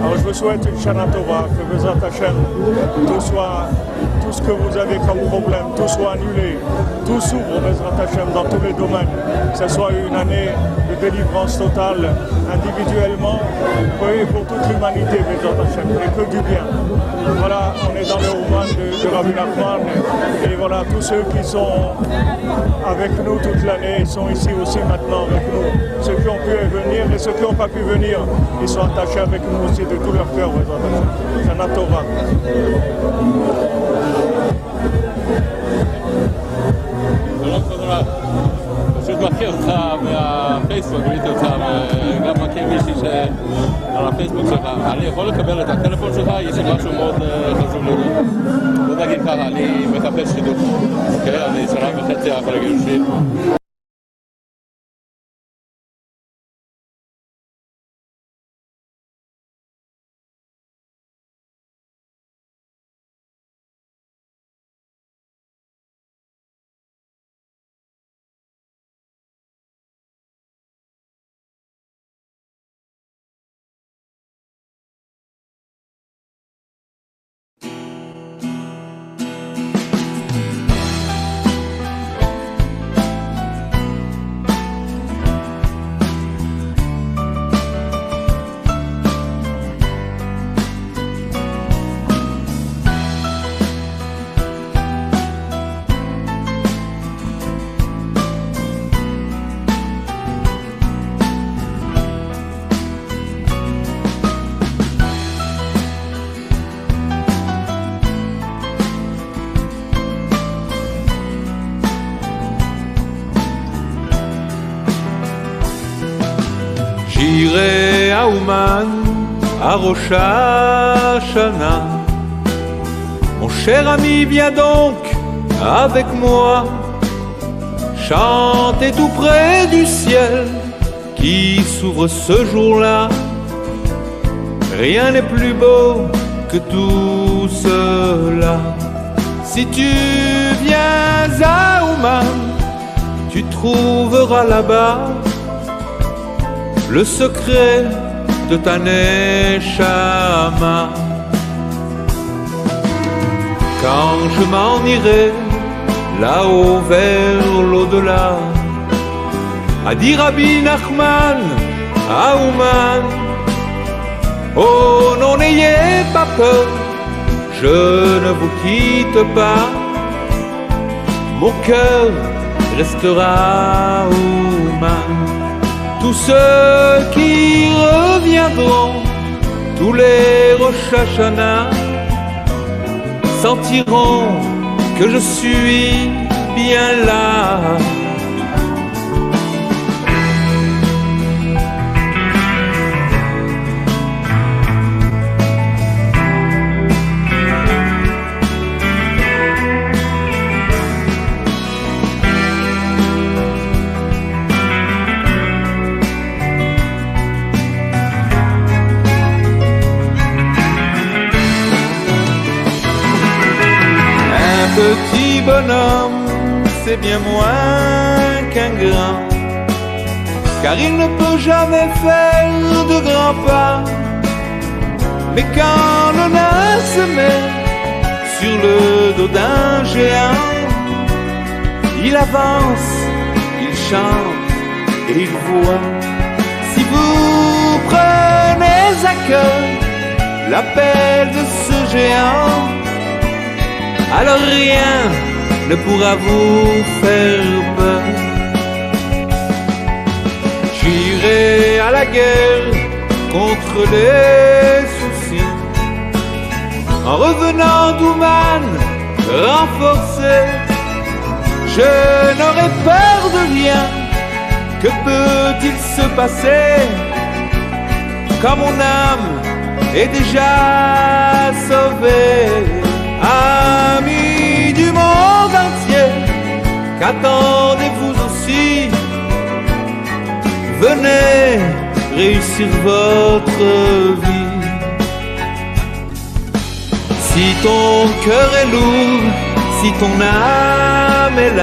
Alors je vous souhaite une Shana Torah, que Bezrat Hashem, tout soit, tout ce que vous avez comme problème, tout soit annulé, tout s'ouvre Bezrat Hashem dans tous les domaines, que ce soit une année de délivrance totale, individuellement, pour toute l'humanité Bezrat Hashem, et que du bien. Voilà, on est dans le roman de, de Rabbi Nachman, et voilà, tous ceux qui sont avec nous toute l'année, sont ici aussi maintenant avec nous. Ceux qui ont pu venir et ceux qui n'ont pas pu venir, ils sont attachés avec nous aussi de tout leur cœur. Bezrat Hashem. Shana Tova. מכיר אותך מהפייסבוק, ראיתי אותך, וגם מכיר מישהי ש... על הפייסבוק שלך, אני יכול לקבל את הטלפון שלך? יש לי משהו מאוד אה, חשוב לדעת. בוא נגיד ככה, אני מחפש חידוש. אוקיי? אני שנה וחצי אחרי גירושין. שירי Mon cher ami, viens donc avec moi, chanter tout près du ciel qui s'ouvre ce jour-là. Rien n'est plus beau que tout cela. Si tu viens à Ouman, tu trouveras là-bas le secret ta neshama. Quand je m'en irai là-haut vers l'au-delà, à dire Rabbi Nachman, à Ouman, oh non n'ayez pas peur, je ne vous quitte pas, mon cœur restera Ouman tous ceux qui reviendront, tous les Rosh Hashanah, sentiront que je suis bien là. Bonhomme, c'est bien moins qu'un grand, car il ne peut jamais faire de grands pas. Mais quand le nain se met sur le dos d'un géant, il avance, il chante et il voit. Si vous prenez à cœur l'appel de ce géant, alors rien ne pourra vous faire peur. J'irai à la guerre contre les soucis, en revenant d'Ouman renforcé, je n'aurai peur de rien. Que peut-il se passer quand mon âme est déjà sauvée? Entier, qu'attendez-vous aussi Venez réussir votre vie. Si ton cœur est lourd, si ton âme est là,